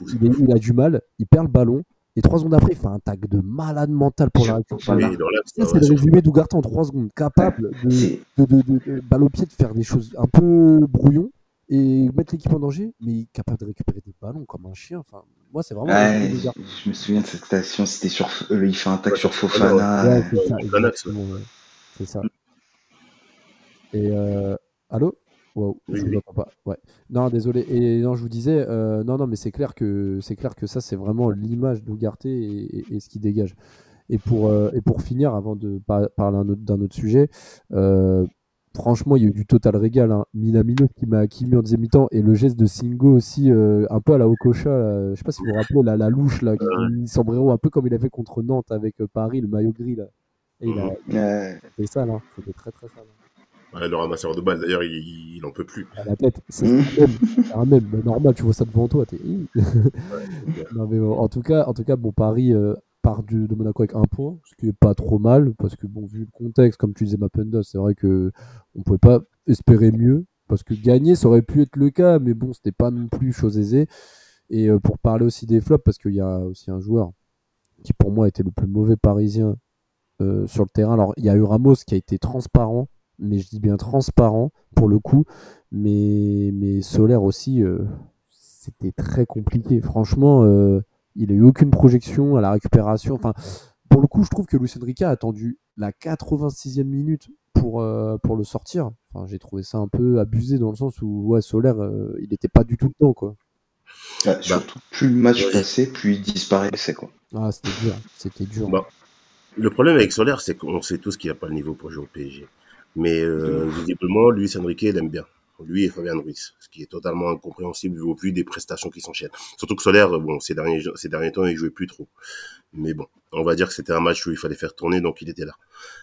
Il, est- il a du mal, il perd le ballon. Et 3 secondes après, il fait un tag de malade mental pour la Ça, ouais, c'est le résumé d'Ugarte en 3 secondes. Capable de, de, de, de- de- balle au pied, de faire des choses un peu brouillon et mettre l'équipe en danger, mais capable de récupérer des ballons comme un chien. Enfin, moi, c'est vraiment. Ouais, je, me souviens de cette station, c'était sur, euh, il fait un tag Ouais, sur Fofana, Fofana. Ouais, c'est ça, en plein axe, exactement, ouais. C'est ça. Et euh, allô? Wow, Oui, je oui. pas. Ouais. Non, désolé. Et non, je vous disais, euh, non, non, mais c'est clair que c'est clair que ça, c'est vraiment l'image d'Ougarté et, et, et ce qui dégage. Et pour euh, et pour finir, avant de par- parler autre- d'un autre sujet, euh, franchement, il y a eu du total régal. Hein. Minamino qui m'a qui mis en deuxième mi-temps et le geste de Singo aussi, euh, un peu à la Okocha. là. Je sais pas si vous vous rappelez la, la louche là, qui sombrero un peu comme il a fait contre Nantes avec Paris, le maillot gris là. Et il a. Ouais. c'était sale, hein. c'était très très sale. Ouais, le ramasseur de balles, d'ailleurs, il, il en peut plus. À la tête, c'est un même. Mais normal, tu vois ça devant toi, t'es. (laughs) non, mais bon, en tout cas, en tout cas, bon Paris euh, part du, de Monaco avec un point, ce qui est pas trop mal parce que bon vu le contexte, comme tu disais Mapenda, c'est vrai que on pouvait pas espérer mieux parce que gagner ça aurait pu être le cas, mais bon c'était pas non plus chose aisée. Et euh, pour parler aussi des flops, parce qu'il y a aussi un joueur qui pour moi était le plus mauvais parisien euh, sur le terrain. Alors il y a eu Ramos qui a été transparent, mais je dis bien transparent pour le coup, mais, mais Solaire aussi, euh, c'était très compliqué. Franchement, euh, il a eu aucune projection à la récupération. Enfin, pour le coup, je trouve que Luis Enrique a attendu la 86e minute pour, euh, pour le sortir. Enfin, j'ai trouvé ça un peu abusé dans le sens où ouais, Solaire, euh, il n'était pas du tout dedans, quoi. Ouais, surtout, plus le match ouais. passait, plus il disparaissait, quoi. Ah, c'était dur, c'était dur. Bah, le problème avec Solaire, c'est qu'on sait tous qu'il n'a pas le niveau pour jouer au PSG. Mais euh, visiblement, Luis Enrique l'aime bien. Lui et Fabien Ruiz, ce qui est totalement incompréhensible au vu des prestations qui s'enchaînent. Surtout que Solaire, bon, ces derniers, ces derniers temps, il jouait plus trop. Mais bon, on va dire que c'était un match où il fallait faire tourner, donc il était là.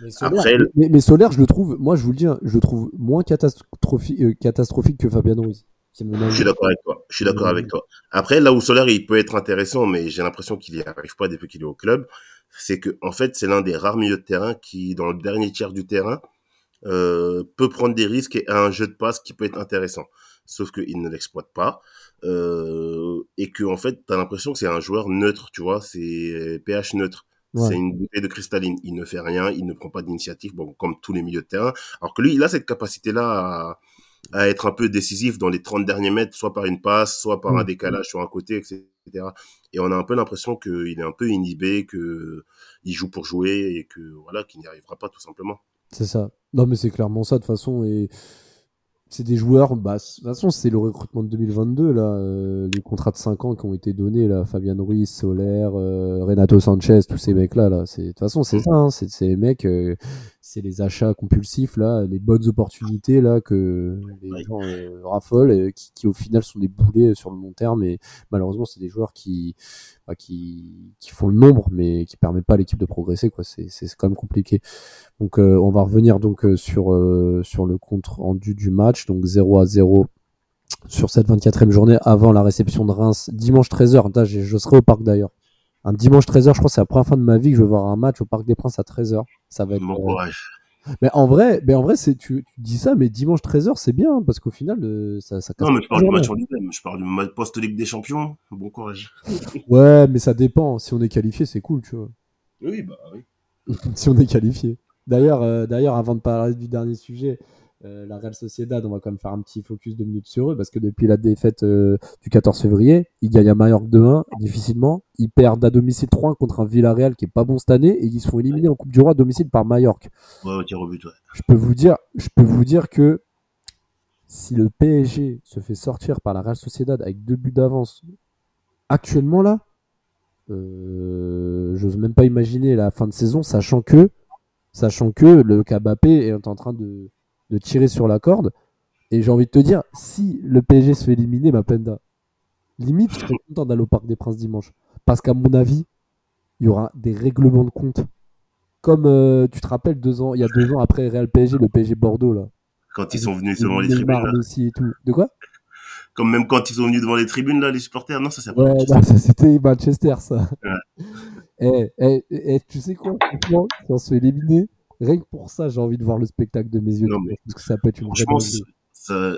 Mais Solaire, Après, mais, mais Solaire, je le trouve, moi je vous le dis, hein, je le trouve moins catastrophique, euh, catastrophique que Fabien Ruiz. Je suis d'accord avec toi. Je suis d'accord avec toi. Après, là où Solaire, il peut être intéressant, mais j'ai l'impression qu'il n'y arrive pas depuis qu'il est au club, c'est que en fait, c'est l'un des rares milieux de terrain qui, dans le dernier tiers du terrain, euh, peut prendre des risques et a un jeu de passe qui peut être intéressant. Sauf qu'il ne l'exploite pas. Euh, et que en fait, tu as l'impression que c'est un joueur neutre, tu vois, c'est pH neutre. C'est une bouteille de cristalline. Il ne fait rien, il ne prend pas d'initiative, bon, comme tous les milieux de terrain. Alors que lui, il a cette capacité-là à, à être un peu décisif dans les 30 derniers mètres, soit par une passe, soit par un mm. décalage sur un côté, etc. Et on a un peu l'impression qu'il est un peu inhibé, que il joue pour jouer et que voilà, qu'il n'y arrivera pas tout simplement. C'est ça. Non, mais c'est clairement ça de toute façon. Et c'est des joueurs, bah, de toute façon, c'est le recrutement de 2022, là, euh, les contrats de 5 ans qui ont été donnés, là, Fabian Ruiz, Soler, euh, Renato Sanchez, tous ces mecs-là, là, c'est, de toute façon, c'est ça, hein, c'est, les mecs, euh, c'est les achats compulsifs, là, les bonnes opportunités, là, que les gens raffolent, qui, qui, au final sont des boulets sur le long terme, et malheureusement, c'est des joueurs qui, bah, qui, qui, font le nombre, mais qui permettent pas à l'équipe de progresser, quoi, c'est, c'est quand même compliqué. Donc, on va revenir donc sur, sur le compte rendu du match donc 0 à 0 sur cette 24e journée avant la réception de Reims, dimanche 13h. Je, serai au parc d'ailleurs. Un dimanche 13h, je crois que c'est la première fois de ma vie que je vais voir un match au Parc des Princes à 13h. Ça va être. Bon courage. Mais en vrai, mais en vrai, c'est tu, dis ça, mais dimanche 13h, c'est bien parce qu'au final, euh, ça, ça casse Non, mais je parle du match en lui-même. Je parle du match post-Ligue des Champions. Bon courage. (laughs) ouais, mais ça dépend. Si on est qualifié, c'est cool, tu vois. Oui, bah oui. (laughs) si on est qualifié. D'ailleurs, euh, d'ailleurs, avant de parler du dernier sujet, euh, la Real Sociedad, on va quand même faire un petit focus de minutes sur eux parce que depuis la défaite euh, du 14 février, ils gagnent à Mallorca 2-1 difficilement. Ils perdent à domicile 3 contre un Villarreal qui est pas bon cette année et ils se font éliminer en Coupe du Roi à domicile par Mallorca. Ouais, au but, ouais. Je peux vous dire, je peux vous dire que si le PSG se fait sortir par la Real Sociedad avec deux buts d'avance actuellement là, euh, j'ose même pas imaginer la fin de saison, sachant que, sachant que le Kabapé est en train de de tirer sur la corde. Et j'ai envie de te dire, si le PSG se fait éliminer, ma penda, limite, je serais content d'aller au Parc des Princes dimanche. Parce qu'à mon avis, il y aura des règlements de compte. Comme euh, tu te rappelles, deux ans, il y a deux ans après Real PSG, le PSG Bordeaux, là. Quand ils sont venus devant les tribunes. Aussi tout. De quoi? Comme même quand ils sont venus devant les tribunes, là, les supporters. Non, ça, c'est ouais, bah, c'était Manchester, ça. Eh, eh, eh, tu sais quoi Franchement, si on se fait éliminer, Rien que pour ça, j'ai envie de voir le spectacle de mes yeux. parce que ça peut être une franchement, ça,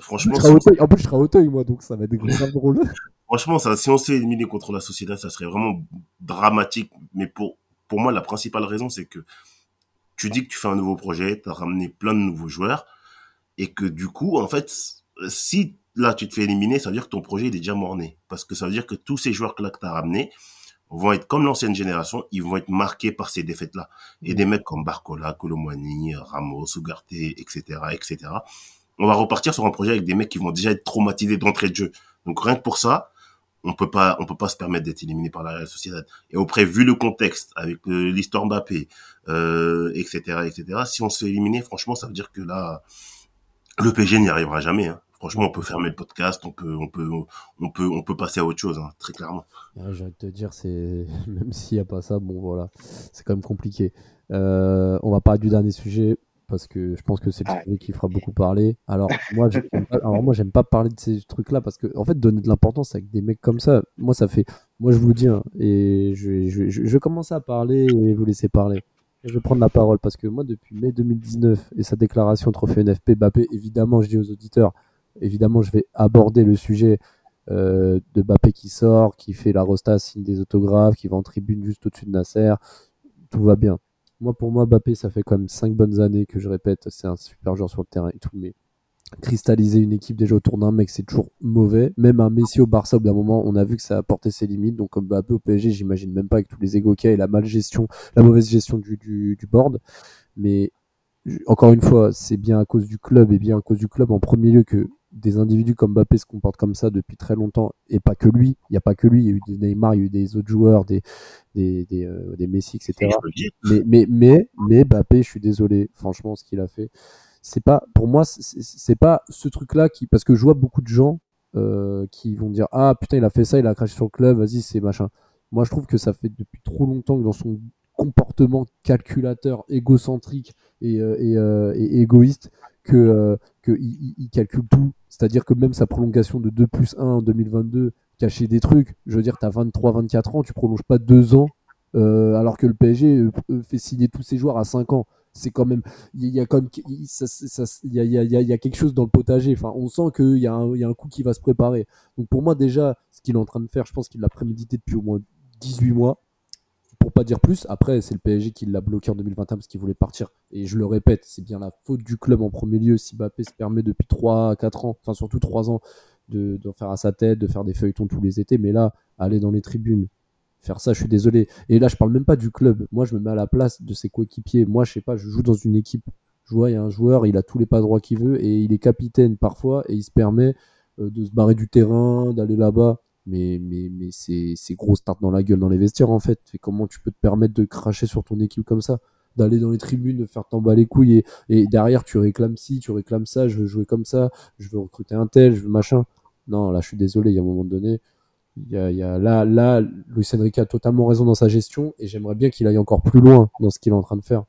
franchement, en plus, je serai à Auteuil, moi, donc ça va être (laughs) grave drôle. franchement, ça, si on s'est éliminé contre la société, ça serait vraiment dramatique. Mais pour, pour moi, la principale raison, c'est que tu dis que tu fais un nouveau projet, tu as ramené plein de nouveaux joueurs, et que du coup, en fait, si là, tu te fais éliminer, ça veut dire que ton projet est déjà morné. Parce que ça veut dire que tous ces joueurs-là que tu as ramenés, vont être comme l'ancienne génération, ils vont être marqués par ces défaites-là. Et des mecs comme Barcola, Colomani, Ramos, Ugarte, etc., etc. On va repartir sur un projet avec des mecs qui vont déjà être traumatisés d'entrée de jeu. Donc rien que pour ça, on peut pas, on peut pas se permettre d'être éliminé par la Real Sociedad. Et après, vu le contexte avec l'histoire Mbappé, euh, etc., etc. Si on se fait éliminer, franchement, ça veut dire que là, le PG n'y arrivera jamais. Hein franchement, on peut fermer le podcast, on peut, on peut, on peut, on peut passer à autre chose, hein, très clairement. J'ai envie de te dire, c'est (laughs) même s'il n'y a pas ça, bon voilà, c'est quand même compliqué. Euh, on va parler du dernier sujet parce que je pense que c'est le sujet qui fera beaucoup parler. Alors moi, j'aime pas, alors moi, j'aime pas parler de ces trucs-là parce que en fait, donner de l'importance avec des mecs comme ça, moi, ça fait, moi, je vous le dis, hein, et je, je, je, vais commencer à parler et vous laisser parler. Je vais prendre la parole parce que moi, depuis mai 2019 et sa déclaration trophée NFP Bappé, évidemment, je dis aux auditeurs, évidemment, je vais aborder le sujet euh, de Bappé qui sort, qui fait la rosta, signe des autographes, qui va en tribune juste au-dessus de Nasser. Tout va bien. Moi, pour moi, Bappé, ça fait quand même 5 bonnes années que je répète, c'est un super joueur sur le terrain et tout, mais cristalliser une équipe déjà autour d'un mec, c'est toujours mauvais. Même un Messi au Barça, au d'un moment, on a vu que ça a porté ses limites. Donc, comme Bappé au PSG, j'imagine même pas avec tous les a et la la mauvaise gestion du board. Mais encore une fois, c'est bien à cause du club et bien à cause du club en premier lieu que des individus comme Mbappé se comportent comme ça depuis très longtemps et pas que lui. Il n'y a pas que lui. Il y a eu des Neymar, il y a eu des autres joueurs, des des des, euh, des Messi, etc. Mais mais mais mais Mbappé, je suis désolé, franchement, ce qu'il a fait, c'est pas pour moi, c'est pas ce truc-là qui parce que je vois beaucoup de gens euh, qui vont dire ah putain il a fait ça, il a craché sur le club, vas-y c'est machin. Moi je trouve que ça fait depuis trop longtemps que dans son comportement calculateur, égocentrique et, euh, et, et égoïste que, que il, calcule tout C'est-à-dire que même sa prolongation de 2 plus 1 en 2022 cachait des trucs. Je veux dire, tu as 23-24 ans, tu prolonges pas 2 ans alors que le PSG fait signer tous ses joueurs à 5 ans. C'est quand même il y a quelque chose dans le potager. On sent qu'il y a un coup qui va se préparer. Donc pour moi déjà ce qu'il est en train de faire je pense qu'il l'a prémédité depuis au moins 18 mois pour pas dire plus après c'est le PSG qui l'a bloqué en 2021 parce qu'il voulait partir et je le répète c'est bien la faute du club en premier lieu si Mbappé se permet depuis 3 4 ans enfin surtout 3 ans de, de faire à sa tête de faire des feuilletons tous les étés mais là aller dans les tribunes faire ça, je suis désolé. Et là, je parle même pas du club. Moi, je me mets à la place de ses coéquipiers. Moi, je sais pas, je joue dans une équipe. Je vois, il y a un joueur, il a tous les pas droits qu'il veut et il est capitaine parfois et il se permet euh, de se barrer du terrain, d'aller là-bas. Mais, mais, mais c'est, c'est gros start dans la gueule dans les vestiaires en fait. Et comment tu peux te permettre de cracher sur ton équipe comme ça? D'aller dans les tribunes, de faire t'en les couilles et, derrière tu réclames ci, tu réclames ça, je veux jouer comme ça, je veux recruter un tel, je veux machin. Non, là je suis désolé, il y a un moment donné, y a, là, là, Luis Enrique a totalement raison dans sa gestion et j'aimerais bien qu'il aille encore plus loin dans ce qu'il est en train de faire.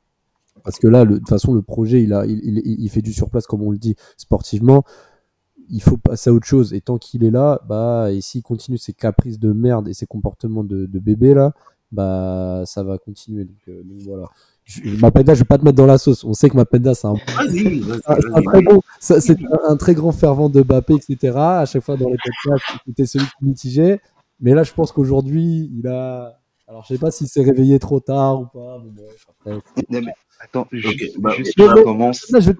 Parce que là, de toute façon, le projet, il, a, il, il, il, fait du surplace, comme on le dit, sportivement. Il faut passer à autre chose. Et tant qu'il est là, bah, et s'il continue ses caprices de merde et ses comportements de, de bébé, là, bah, ça va continuer. Donc, euh, donc voilà. Mapenda, je vais pas te mettre dans la sauce. On sait que Mapenda, c'est (laughs) un, un, très bon, c'est un, très grand fervent de Mbappé, etc. À chaque fois dans les podcasts, c'était celui qui mitigeait. Mais là, je pense qu'aujourd'hui, il a. Alors, je sais pas s'il s'est réveillé trop tard ou pas. Mais après... non, mais attends, je, bah, juste, je commence. Là, je,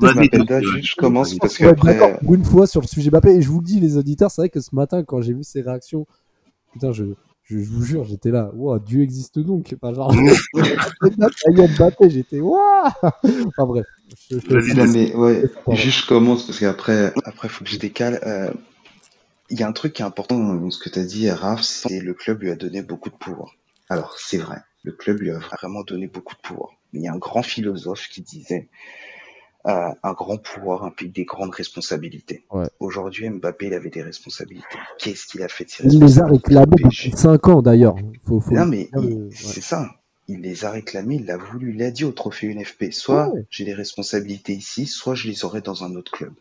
je commence parce que après... une fois sur le sujet Mbappé, et je vous le dis, les auditeurs, c'est vrai que ce matin, quand j'ai vu ses réactions, putain, je, je, vous jure, j'étais là, wow, Dieu existe donc. Enfin, genre, (laughs) j'étais, waouh Enfin bref. mais ouais, juste je commence parce qu'après, après, faut que je décale. Euh, il y a un truc qui est important dans ce que tu as dit, Raph, c'est le club lui a donné beaucoup de pouvoir. Alors, c'est vrai, le club lui a vraiment donné beaucoup de pouvoir. Mais il y a un grand philosophe qui disait un grand pouvoir implique des grandes responsabilités. Aujourd'hui, Mbappé, il avait des responsabilités. Qu'est-ce qu'il a fait de ces Il les a réclamées depuis 5 ans d'ailleurs. non, mais c'est ça il les a réclamés, il l'a voulu, il a dit au trophée UNFP, soit j'ai des responsabilités ici, soit je les aurai dans un autre club.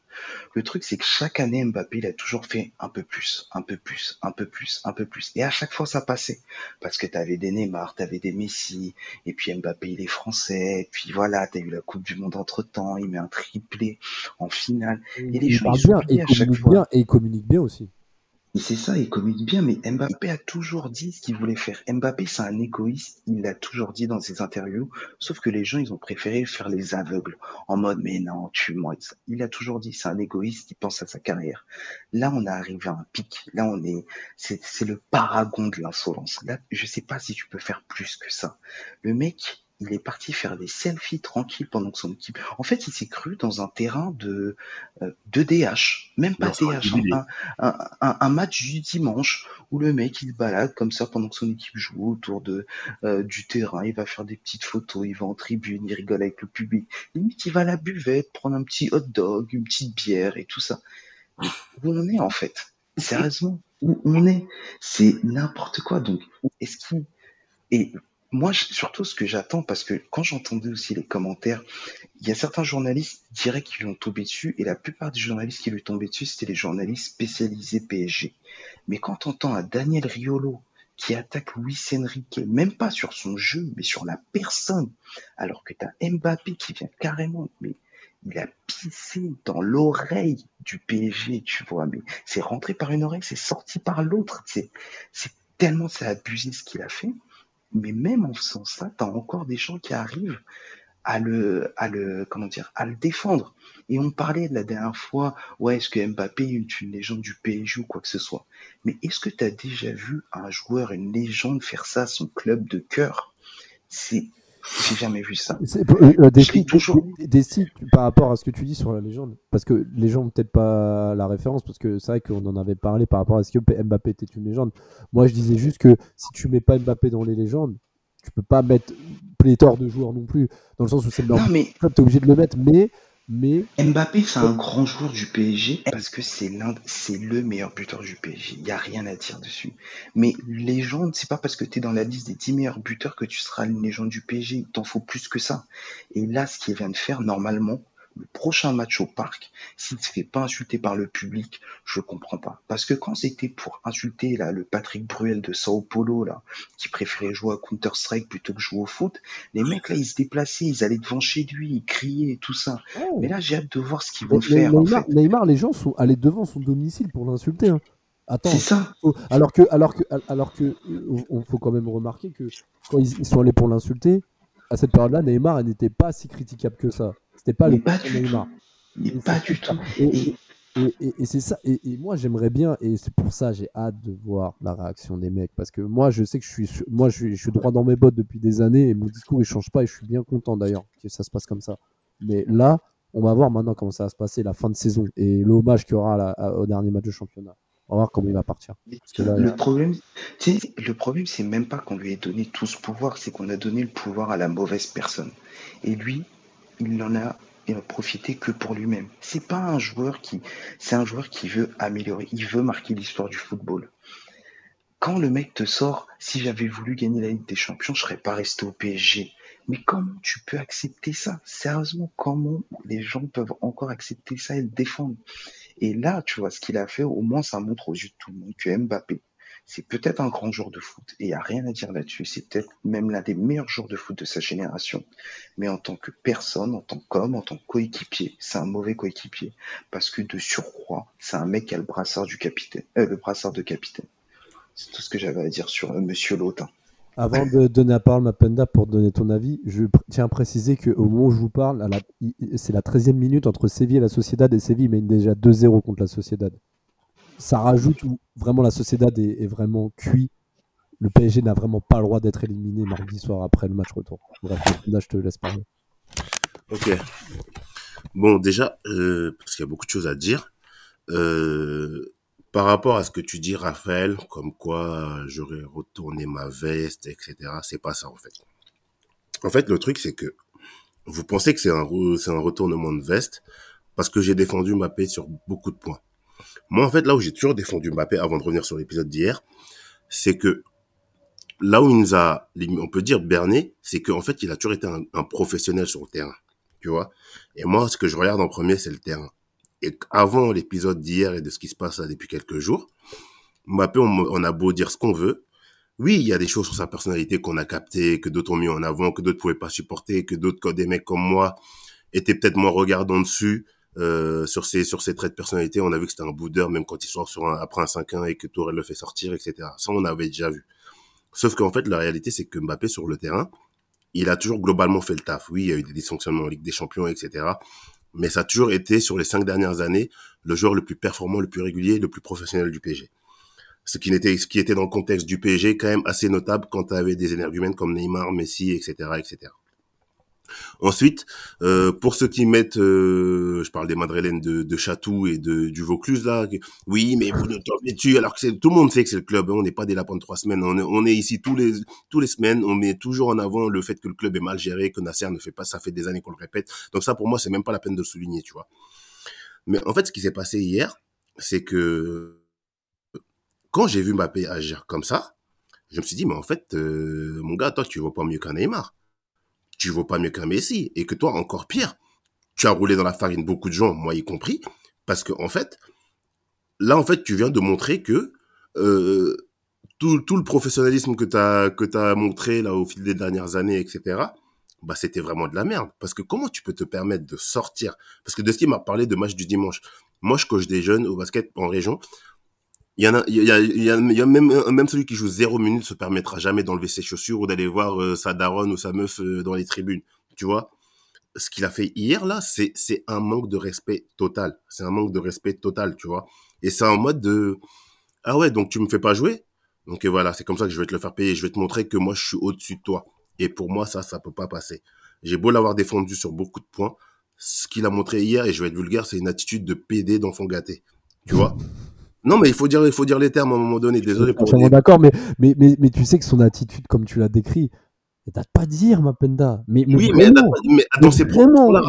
Le truc, c'est que chaque année, Mbappé, il a toujours fait un peu plus, un peu plus, un peu plus, un peu plus. Et à chaque fois, ça passait. Parce que t'avais des Neymar, t'avais des Messi, et puis Mbappé, il est français, et puis voilà, t'as eu la Coupe du Monde entre temps, il met un triplé en finale. Et les gens, ils bien, à chaque fois. et il communique bien aussi. Et c'est ça, il communique bien, mais Mbappé a toujours dit ce qu'il voulait faire. Mbappé, c'est un égoïste, il l'a toujours dit dans ses interviews, sauf que les gens, ils ont préféré faire les aveugles, en mode, mais non, tu mens. Il a toujours dit, c'est un égoïste, il pense à sa carrière. Là, on est arrivé à un pic. Là, on est, c'est le paragon de l'insolence. Là, je sais pas si tu peux faire plus que ça. Le mec, il est parti faire des selfies tranquilles pendant que son équipe. En fait, il s'est cru dans un terrain de euh, de DH, même pas DH, un, un, match du dimanche où le mec il balade comme ça pendant que son équipe joue autour de euh, du terrain. Il va faire des petites photos, il va en tribune, il rigole avec le public. Limite, il va à la buvette prendre un petit hot dog, une petite bière et tout ça. où on est en fait? Sérieusement, où on est? C'est n'importe quoi. Donc, est-ce qu'il et moi, surtout ce que j'attends, parce que quand j'entendais aussi les commentaires, il y a certains journalistes qui diraient qu'ils lui ont tombé dessus, et la plupart des journalistes qui lui tombaient dessus, c'était les journalistes spécialisés PSG. Mais quand on entend un Daniel Riolo qui attaque Luis Enrique, même pas sur son jeu, mais sur la personne, alors que tu as Mbappé qui vient carrément, mais il a pissé dans l'oreille du PSG, tu vois, mais c'est rentré par une oreille, c'est sorti par l'autre, c'est tellement c'est abusé ce qu'il a fait. Mais même en faisant ça, t'as encore des gens qui arrivent à le, à le, comment dire, à le défendre. Et on parlait la dernière fois, ouais, est-ce que Mbappé est une légende du PSG ou quoi que ce soit. Mais est-ce que tu as déjà vu un joueur, une légende faire ça à son club de cœur? C'est j'ai jamais vu ça. Euh, euh, des, toujours... des, par rapport à ce que tu dis sur la légende, parce que les gens n'ont peut-être pas la référence, parce que c'est vrai qu'on en avait parlé par rapport à ce que Mbappé était une légende. Moi, je disais juste que si tu mets pas Mbappé dans les légendes, tu peux pas mettre pléthore de joueurs non plus, dans le sens où c'est le mais... tu es obligé de le mettre, mais mais Mbappé, c'est un grand joueur du PSG parce que c'est l'un, c'est le meilleur buteur du PSG. Il y a rien à dire dessus. Mais légende, c'est pas parce que tu es dans la liste des 10 meilleurs buteurs que tu seras une légende du PSG. Il t'en faut plus que ça. Et là, ce qu'il vient de faire, normalement, le prochain match au parc, s'il ne se fait pas insulter par le public, je comprends pas. Parce que quand c'était pour insulter là le Patrick Bruel de Sao Paulo là, qui préférait jouer à Counter Strike plutôt que jouer au foot, les mecs là ils se déplaçaient, ils allaient devant chez lui, ils criaient et tout ça. Oh. Mais là j'ai hâte de voir ce qu'ils vont faire. en Neymar, fait. Neymar, les gens sont allés devant son domicile pour l'insulter. hein. Attends, C'est ça. faut- alors que, alors que, alors que, on faut quand même remarquer que quand ils, ils sont allés pour l'insulter, à cette période-là, Neymar n'était pas si critiquable que ça. C'était pas Mais le pas du Neymar. Mais pas du tout. Et, et- et- c'est ça. Et, moi, j'aimerais bien, et c'est pour ça, j'ai hâte de voir la réaction des mecs, parce que moi, je sais que je suis, su- moi, je suis, je suis droit dans mes bottes depuis des années, et mon discours il change pas, et je suis bien content d'ailleurs que ça se passe comme ça. Mais là, on va voir maintenant comment ça va se passer la fin de saison et l'hommage qu'il y aura à la- à- au dernier match de championnat. On va voir comment il va partir. Parce que là, Le problème, le problème, c'est même pas qu'on lui ait donné tout ce pouvoir, c'est qu'on a donné le pouvoir à la mauvaise personne. Et lui, il n'en a, profité que pour lui-même. C'est pas un joueur qui, c'est un joueur qui veut améliorer, il veut marquer l'histoire du football. Quand le mec te sort, si j'avais voulu gagner la Ligue des Champions, je serais pas resté au PSG. Mais comment tu peux accepter ça? Sérieusement, comment les gens peuvent encore accepter ça et le défendre? Et là, tu vois, ce qu'il a fait, au moins, ça montre aux yeux de tout le monde que Mbappé, c'est peut-être un grand joueur de foot, et il n'y a rien à dire là-dessus. C'est peut-être même l'un des meilleurs joueurs de foot de sa génération. Mais en tant que personne, en tant qu'homme, en tant que coéquipier, c'est un mauvais coéquipier. Parce que de surcroît, c'est un mec qui a le brassard du capitaine, euh, le brassard de capitaine. C'est tout ce que j'avais à dire sur euh, Monsieur Lotin. Avant de donner la parole à pour donner ton avis, je tiens à préciser qu'au moment où je vous parle, c'est la 13e minute entre Séville et la Sociedad, et Séville mène déjà 2-0 contre la Sociedad. Ça rajoute où vraiment la Sociedad est, vraiment cuit. Le PSG n'a vraiment pas le droit d'être éliminé mardi soir après le match retour. Là je te laisse parler. Ok. Bon, déjà, euh, parce qu'il y a beaucoup de choses à dire. Euh, par rapport à ce que tu dis, Raphaël, comme quoi j'aurais retourné ma veste, etc., c'est pas ça en fait. En fait, le truc, c'est que vous pensez que c'est un, c'est un retournement de veste parce que j'ai défendu Mbappé sur beaucoup de points. Moi, en fait, là où j'ai toujours défendu Mbappé, avant de revenir sur l'épisode d'hier, c'est que là où il nous a, on peut dire, berné, c'est qu'en fait, il a toujours été un, professionnel sur le terrain. Tu vois Et moi, ce que je regarde en premier, c'est le terrain. Et avant l'épisode d'hier et de ce qui se passe depuis quelques jours, Mbappé, on, on a beau dire ce qu'on veut. Oui, il y a des choses sur sa personnalité qu'on a captées, que d'autres ont mis en avant, que d'autres pouvaient pas supporter, que d'autres, des mecs comme moi, étaient peut-être moins regardants dessus. Euh, sur ses sur ses traits de personnalité, on a vu que c'était un boudeur, même quand il sort sur un, après un 5-1 et que Tourelle le fait sortir, etc. Ça, on avait déjà vu. Sauf qu'en fait, la réalité, c'est que Mbappé, sur le terrain, il a toujours globalement fait le taf. Oui, il y a eu des dysfonctionnements en Ligue des Champions, etc. Mais ça a toujours été, sur les cinq dernières années, le joueur le plus performant, le plus régulier, le plus professionnel du PSG. Ce qui, n'était, ce qui était dans le contexte du PSG quand même assez notable quand tu avais des énergumènes comme Neymar, Messi, etc. etc. Ensuite, euh, pour ceux qui mettent, euh, je parle des Madrilènes de, de Chatou et de, du Vaucluse là, oui, mais vous ne tombez dessus, alors que tout le monde sait que c'est le club, hein, on n'est pas des lapins de trois semaines, on est, on est ici tous les, tous les semaines, on met toujours en avant le fait que le club est mal géré, que Nasser ne fait pas, ça fait des années qu'on le répète, donc ça pour moi c'est même pas la peine de le souligner, tu vois. Mais en fait, ce qui s'est passé hier, c'est que quand j'ai vu Mbappé agir comme ça, je me suis dit, mais en fait, euh, mon gars, toi, tu vaux pas mieux qu'un Neymar. Tu vaux pas mieux qu'un Messi. Et que toi, encore pire, tu as roulé dans la farine beaucoup de gens, moi y compris, parce que en fait, là, en fait, tu viens de montrer que euh, tout, le professionnalisme que tu as, montré là au fil des dernières années, etc., bah, c'était vraiment de la merde. Parce que comment tu peux te permettre de sortir? Parce que de ce qui m'a parlé de match du dimanche, moi, je coach des jeunes au basket en région. Il y en a, même, celui qui joue zéro minute se permettra jamais d'enlever ses chaussures ou d'aller voir euh, sa daronne ou sa meuf euh, dans les tribunes. Tu vois? Ce qu'il a fait hier, là, c'est, c'est un manque de respect total. C'est un manque de respect total, tu vois? Et c'est en mode de, ah ouais, donc tu me fais pas jouer? Donc et voilà, c'est comme ça que je vais te le faire payer. Je vais te montrer que moi, je suis au-dessus de toi. Et pour moi, ça, ça peut pas passer. J'ai beau l'avoir défendu sur beaucoup de points. Ce qu'il a montré hier, et je vais être vulgaire, c'est une attitude de PD d'enfant gâté. Tu vois? Non, mais il faut dire, il faut dire les termes à un moment donné. Désolé pour Entièrement d'accord, mais, mais, mais, mais tu sais que son attitude, comme tu l'as décrit, elle date pas dire, ma penda. Mais, mais Oui, mais, vraiment, mais mais dans ses proportions-là.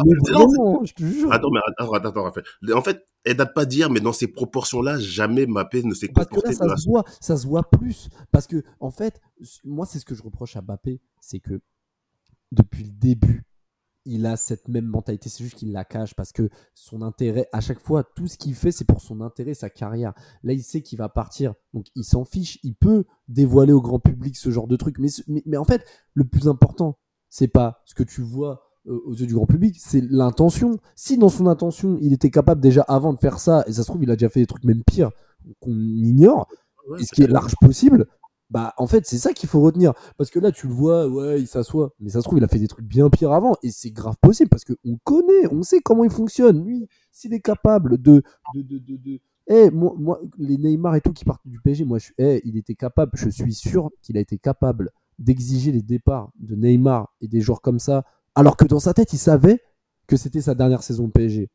je te jure. Attends, mais attends, attends, attends, Raphaël. En fait, elle date pas d'hier, mais dans ces proportions-là, jamais Mbappé ne s'est Parce que là, de ça se voit, ça se voit plus. Parce que, en fait, moi, c'est ce que je reproche à Mbappé, c'est que depuis le début, il a cette même mentalité. C'est juste qu'il la cache parce que son intérêt, à chaque fois, tout ce qu'il fait, c'est pour son intérêt, sa carrière. Là, il sait qu'il va partir, donc il s'en fiche. Il peut dévoiler au grand public ce genre de truc. Mais, mais, en fait, le plus important, c'est pas ce que tu vois euh, aux yeux du grand public, c'est l'intention. Si dans son intention, il était capable déjà avant de faire ça, et ça se trouve, il a déjà fait des trucs même pires qu'on ignore, et ce qui est large possible, bah, en fait, c'est ça qu'il faut retenir. Parce que là, tu le vois, ouais, il s'assoit. Mais ça se trouve, il a fait des trucs bien pires avant. Et c'est grave possible parce qu'on connaît, on sait comment il fonctionne. Lui, s'il est capable de. de, de, de, eh, moi, moi, les Neymar et tout qui partent du PSG, moi, je, eh, il était capable, je suis sûr qu'il a été capable d'exiger les départs de Neymar et des joueurs comme ça, alors que dans sa tête, il savait que c'était sa dernière saison PSG.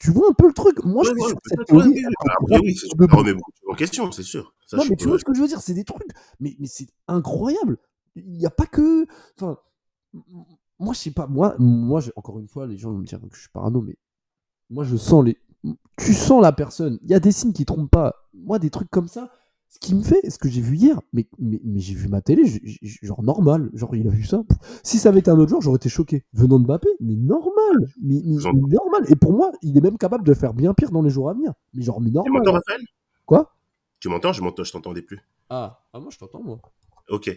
Tu, vois un peu le truc? Moi, je suis cette oui, c'est en question, c'est sûr non, mais tu vois ce que je veux dire C'est des trucs. Mais, mais c'est incroyable. Il n'y a pas que. Enfin, moi, je sais pas. Moi, moi encore une fois, les gens vont me dire que je suis parano, mais moi, je sens les. Tu sens la personne. Il y a des signes qui trompent pas. Moi, des trucs comme ça, ce qui me fait, ce que j'ai vu hier, mais, mais, mais j'ai vu ma télé, genre normal, genre il a vu ça. Si ça avait été un autre jour, j'aurais été choqué. Venant de Mbappé, mais normal, mais, normal. Et pour moi, il est même capable de faire bien pire dans les jours à venir. Mais genre, mais normal. Quoi? Tu m'entends? Je m'entends, je t'entendais plus. Ah, ah moi je t'entends moi. Ok.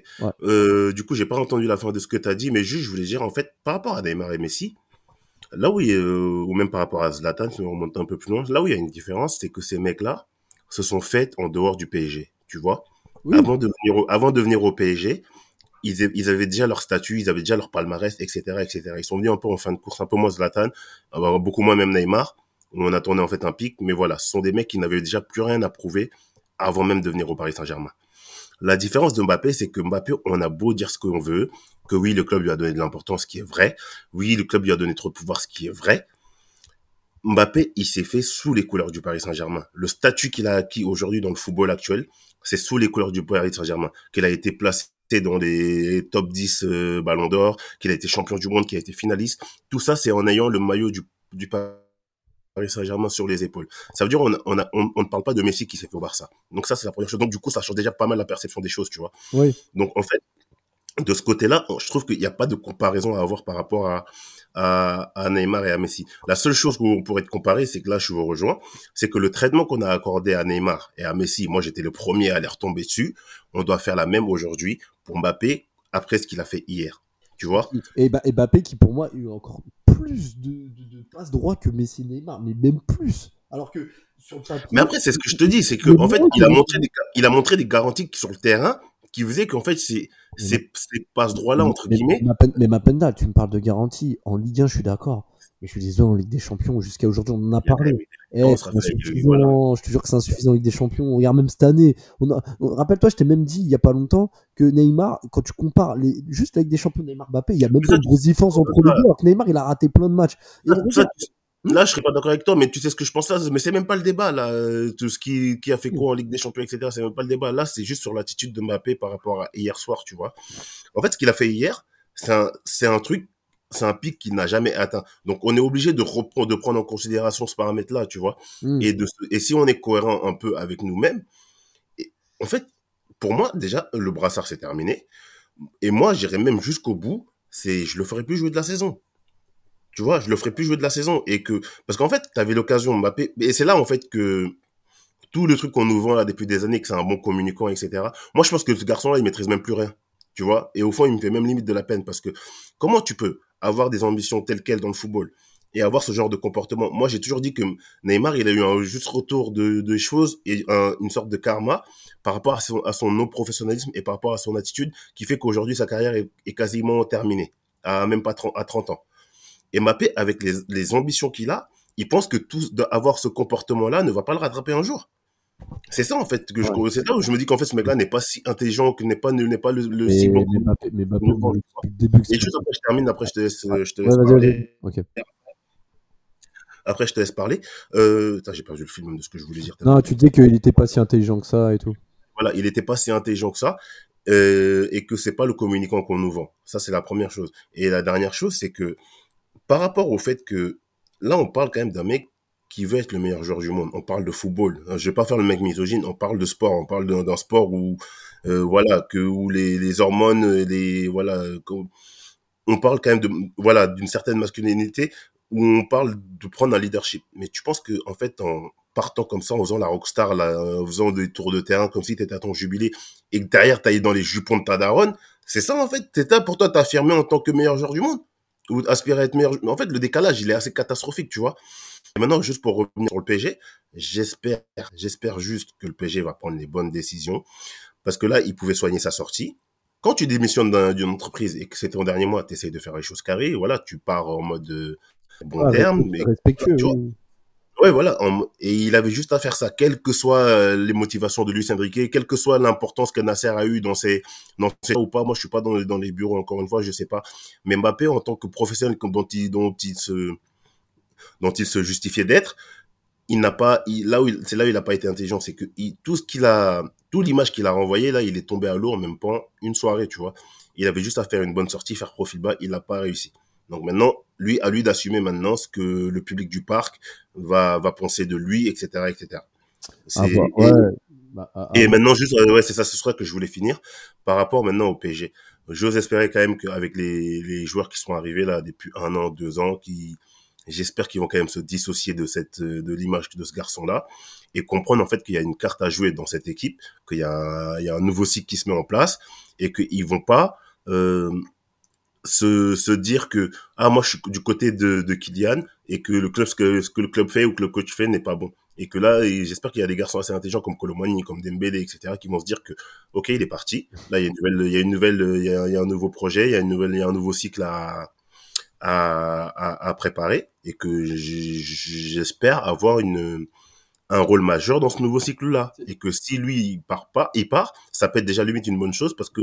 Euh, du coup, j'ai pas entendu la fin de ce que tu as dit, mais juste, je voulais dire, en fait, par rapport à Neymar et Messi, là où il, euh, ou même par rapport à Zlatan, si on remonte un peu plus loin, là où il y a une différence, c'est que ces mecs-là se sont faits en dehors du PSG, tu vois? Avant, de venir au, avant de venir au PSG, ils, ils, avaient déjà leur statut, ils avaient déjà leur palmarès, etc., etc. Ils sont venus un peu en fin de course, un peu moins Zlatan, beaucoup moins même Neymar, où on attendait en fait un pic, mais voilà, ce sont des mecs qui n'avaient déjà plus rien à prouver avant même de venir au Paris Saint-Germain. La différence de Mbappé, c'est que Mbappé, on a beau dire ce qu'on veut, que oui, le club lui a donné de l'importance, ce qui est vrai. Oui, le club lui a donné trop de pouvoir, ce qui est vrai. Mbappé, il s'est fait sous les couleurs du Paris Saint-Germain. Le statut qu'il a acquis aujourd'hui dans le football actuel, c'est sous les couleurs du Paris Saint-Germain. Qu'il a été placé dans les top 10 euh, ballons d'or, qu'il a été champion du monde, qu'il a été finaliste. Tout ça, c'est en ayant le maillot du, du Paris Paris Saint-Germain sur les épaules. Ça veut dire on, on, on, ne parle pas de Messi qui s'est fait au Barça. Donc ça, c'est la première chose. Donc du coup, ça change déjà pas mal la perception des choses, tu vois. Oui. Donc en fait, de ce côté-là, je trouve qu'il n'y a pas de comparaison à avoir par rapport à, à, à, Neymar et à Messi. La seule chose qu'on pourrait te comparer, c'est que là, je vous rejoins, c'est que le traitement qu'on a accordé à Neymar et à Messi, moi j'étais le premier à les retomber dessus, on doit faire la même aujourd'hui pour Mbappé après ce qu'il a fait hier. Tu vois? Et, Mbappé qui pour moi a eu encore plus de, de, de passes droits que Messi Neymar, mais même plus. Alors que sur Mais après, c'est ce que je te dis, c'est que en fait, il a montré des, il a montré des garanties sur le terrain qui faisaient qu'en fait, c'est ces passes droits là entre guillemets. Mais Mapenda, tu me parles de garantie en Ligue 1, je suis d'accord. Mais je suis désolé, en Ligue des Champions, jusqu'à aujourd'hui, on en a parlé. Eh, je te jure que c'est insuffisant en Ligue des Champions. On regarde même cette année. Rappelle-toi, je t'ai même dit il y a pas longtemps que Neymar, quand tu compares les... juste avec des champions Neymar Mbappé, il y a même pas de grosse différence entre les deux. Alors que Neymar, il a raté plein de matchs. Là, je serais pas d'accord avec toi, mais tu sais ce que je pense là, mais c'est même pas le débat là. Euh, tout ce qui, qui a fait quoi en Ligue des Champions, etc. C'est même pas le débat. Là, c'est juste sur l'attitude de Mbappé par rapport à hier soir, tu vois. En fait, ce qu'il a fait hier, c'est un, c'est un truc c'est un pic qu'il n'a jamais atteint. Donc on est obligé de reprendre, de prendre en considération ce paramètre-là, tu vois. Hmm. Et de et si on est cohérent un peu avec nous-mêmes, en fait, pour moi déjà le brassard c'est terminé. Et moi j'irais même jusqu'au bout, c'est je le ferai plus jouer de la saison. Tu vois, je le ferai plus jouer de la saison et que parce qu'en fait, tu avais l'occasion Mbappé et c'est là en fait que tout le truc qu'on nous vend là depuis des années que c'est un bon communicant etc. Moi je pense que ce garçon là il maîtrise même plus rien. Tu vois, et au fond il me fait même limite de la peine parce que comment tu peux avoir des ambitions telles quelles dans le football et avoir ce genre de comportement. Moi, j'ai toujours dit que Neymar, il a eu un juste retour de, choses et une sorte de karma par rapport à son, non-professionnalisme et par rapport à son attitude qui fait qu'aujourd'hui, sa carrière est, quasiment terminée, à même pas 30, à 30 ans. Et Mbappé, avec les, les ambitions qu'il a, il pense que tout, avoir ce comportement-là ne va pas le rattraper un jour. C'est ça en fait que je c'est là où je me dis qu'en fait ce mec-là n'est pas si intelligent, que n'est pas n'est pas le, le si bon. Mais, début Et juste après je termine, après je te laisse, je te laisse parler. Après je te laisse parler. Euh, j'ai perdu le film de ce que je voulais dire. Non, tu dis qu'il n'était pas si intelligent que ça et tout. Voilà, il n'était pas si intelligent que ça. Euh, et que c'est pas le communicant qu'on nous vend. Ça c'est la première chose. Et la dernière chose, c'est que par rapport au fait que là on parle quand même d'un mec qui veut être le meilleur joueur du monde. On parle de football. Je vais pas faire le mec misogyne. On parle de sport. On parle d'un sport où, euh, voilà, que où les, hormones, les voilà, on parle quand même d'une certaine masculinité où on parle de prendre un leadership. Mais tu penses que en fait en partant comme ça, en faisant la rockstar, en faisant des tours de terrain comme si tu étais à ton jubilé et que derrière t'ailles dans les jupons de ta daronne, c'est ça en fait? C'est ça pour toi t'affirmer en tant que meilleur joueur du monde? Ou aspirer à être meilleur. Mais en fait, le décalage, il est assez catastrophique, tu vois. Et maintenant, juste pour revenir sur le PSG, j'espère, j'espère juste que le PSG va prendre les bonnes décisions parce que là, il pouvait soigner sa sortie quand tu démissionnes d'une entreprise et que c'est ton dernier mois, tu essayes de faire les choses carrées, voilà, tu pars en mode euh, bon terme. Mais, respectueux. Ouais, voilà. et il avait juste à faire ça, quelles que soient euh, les motivations de Lucien Driquet, quelle que soit l'importance que Nasser a eu dans ses, dans ses ou pas. Moi, je suis pas dans, les bureaux, encore une fois, je sais pas. Mais Mbappé, en tant que professionnel dont il, dont il se, dont il se justifiait d'être, il n'a pas, il, là où c'est là où il n'a pas été intelligent, c'est que tout ce qu'il a, tout l'image qu'il a renvoyé là, il est tombé à l'eau en même pas une soirée, tu vois. Il avait juste à faire une bonne sortie, faire profil bas, il n'a pas réussi. Donc maintenant, lui, à lui d'assumer maintenant ce que le public du parc va, va penser de lui, etc., etc. Ah bah, ouais. Bah, ah, et, maintenant, juste, ouais, c'est ça, ce sera que je voulais finir par rapport maintenant au PSG. J'ose espérer quand même qu'avec les, les joueurs qui sont arrivés là depuis un an, deux ans, qui, J'espère qu'ils vont quand même se dissocier de cette de l'image de ce garçon-là et comprendre en fait qu'il y a une carte à jouer dans cette équipe, qu'il y a un, il y a un nouveau cycle qui se met en place et qu'ils vont pas euh, se, se dire que ah moi je suis du côté de, de Kylian et que le club ce que, ce que le club fait ou que le coach fait n'est pas bon et que là j'espère qu'il y a des garçons assez intelligents comme Colomani comme Dembélé etc qui vont se dire que ok il est parti là il y a une nouvelle il y a un nouveau projet il y a une nouvelle il y a un nouveau cycle à à, préparer et que j'espère avoir une un rôle majeur dans ce nouveau cycle-là. Et que si lui, il part pas, il part, ça peut être déjà limite une bonne chose parce que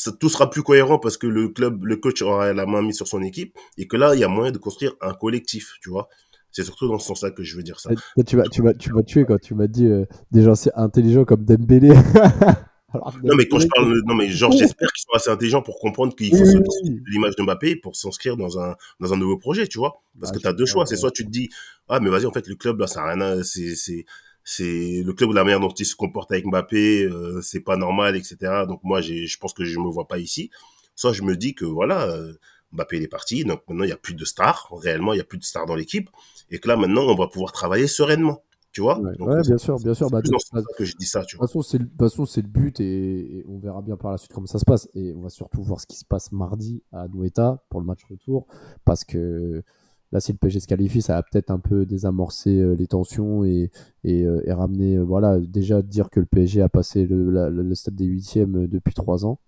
ça, tout sera plus cohérent parce que le club, le coach aura la main mise sur son équipe et que là, il y a moyen de construire un collectif, tu vois. C'est surtout dans ce sens-là que je veux dire ça. Tu m'as, tu m'as, tu m'as tué quand tu m'as dit euh, des gens intelligents comme Dembélé. (laughs) non, mais quand je parle, non, mais genre, j'espère qu'ils sont assez intelligents pour comprendre qu'il faut oui, l'image de Mbappé pour s'inscrire dans un, dans un nouveau projet, tu vois. Parce ah, que tu as deux choix. C'est soit tu te dis, ah, mais vas-y, en fait, le club, là, ça n'a rien à, c'est, c'est, c'est le club ou la manière dont il se comporte avec Mbappé, euh, c'est pas normal, etc. Donc, moi, je pense que je me vois pas ici. Soit je me dis que, voilà, euh, Mbappé, il est parti. Donc, maintenant, il y a plus de stars. Réellement, il y a plus de stars dans l'équipe. Et que là, maintenant, on va pouvoir travailler sereinement. Tu vois? Ouais, bien sûr, bien sûr. Bah, que je dis ça, tu vois. De toute façon, c'est le, but et, on verra bien par la suite comment ça se passe. Et on va surtout voir ce qui se passe mardi à Noeta pour le match retour. Parce que là, si le PSG se qualifie, ça va peut-être un peu désamorcer euh, les tensions et, et, euh, ramener, euh, voilà, déjà dire que le PSG a passé le, le stade des huitièmes depuis trois ans.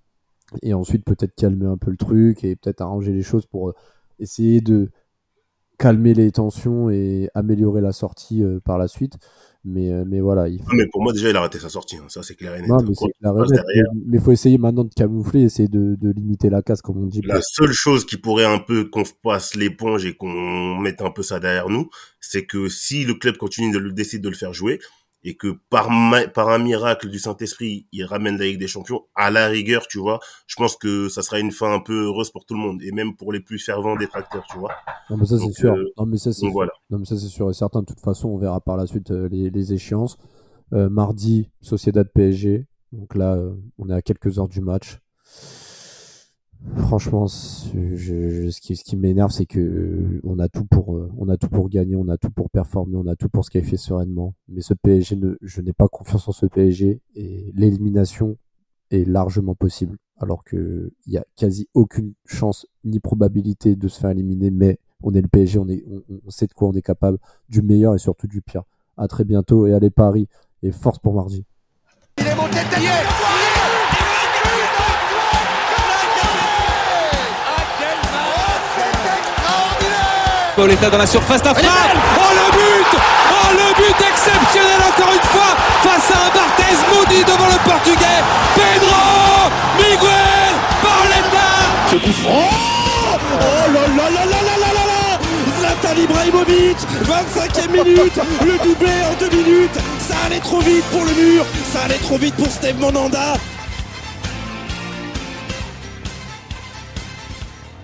Et ensuite, peut-être calmer un peu le truc et peut-être arranger les choses pour essayer de calmer les tensions et améliorer la sortie par la suite. Mais, euh, mais voilà. Il mais pour moi, déjà, il a raté sa sortie. Hein. Ça, c'est clair et net. mais il faut essayer maintenant de camoufler, essayer de, de limiter la casse, comme on dit. La seule chose qui pourrait un peu qu'on passe l'éponge et qu'on mette un peu ça derrière nous, c'est que si le club continue de le décide de le faire jouer, et que par, par un miracle du Saint-Esprit, il ramène la Ligue des Champions, à la rigueur, tu vois, je pense que ça sera une fin un peu heureuse pour tout le monde, et même pour les plus fervents détracteurs, tu vois. Non, mais ça, c'est sûr. Euh, non, mais ça, c'est voilà. non, mais ça, c'est sûr et certain. De toute façon, on verra par la suite euh, les, les, échéances. Euh, mardi, Sociedad PSG. Donc là, on est à quelques heures du match. Franchement, ce qui, m'énerve, c'est que euh, on a tout pour, euh, on a tout pour gagner, on a tout pour performer, on a tout pour se qualifier sereinement. Mais ce PSG, je n'ai pas confiance en ce PSG et l'élimination est largement possible. Alors que il y a quasi aucune chance ni probabilité de se faire éliminer. Mais on est le PSG, on sait de quoi on est capable, du meilleur et surtout du pire. À très bientôt et allez Paris et force pour mardi. Pauletta dans la surface d'affaire. Oh le but. Oh le but exceptionnel encore une fois face à un Barthez maudit devant le portugais. Pedro Miguel Pauletta Oh Oh là là là là là là là. Zlatan Ibrahimovic 25e minute. Le doublé en deux minutes. Ça allait trop vite pour le mur. Ça allait trop vite pour Steve Monanda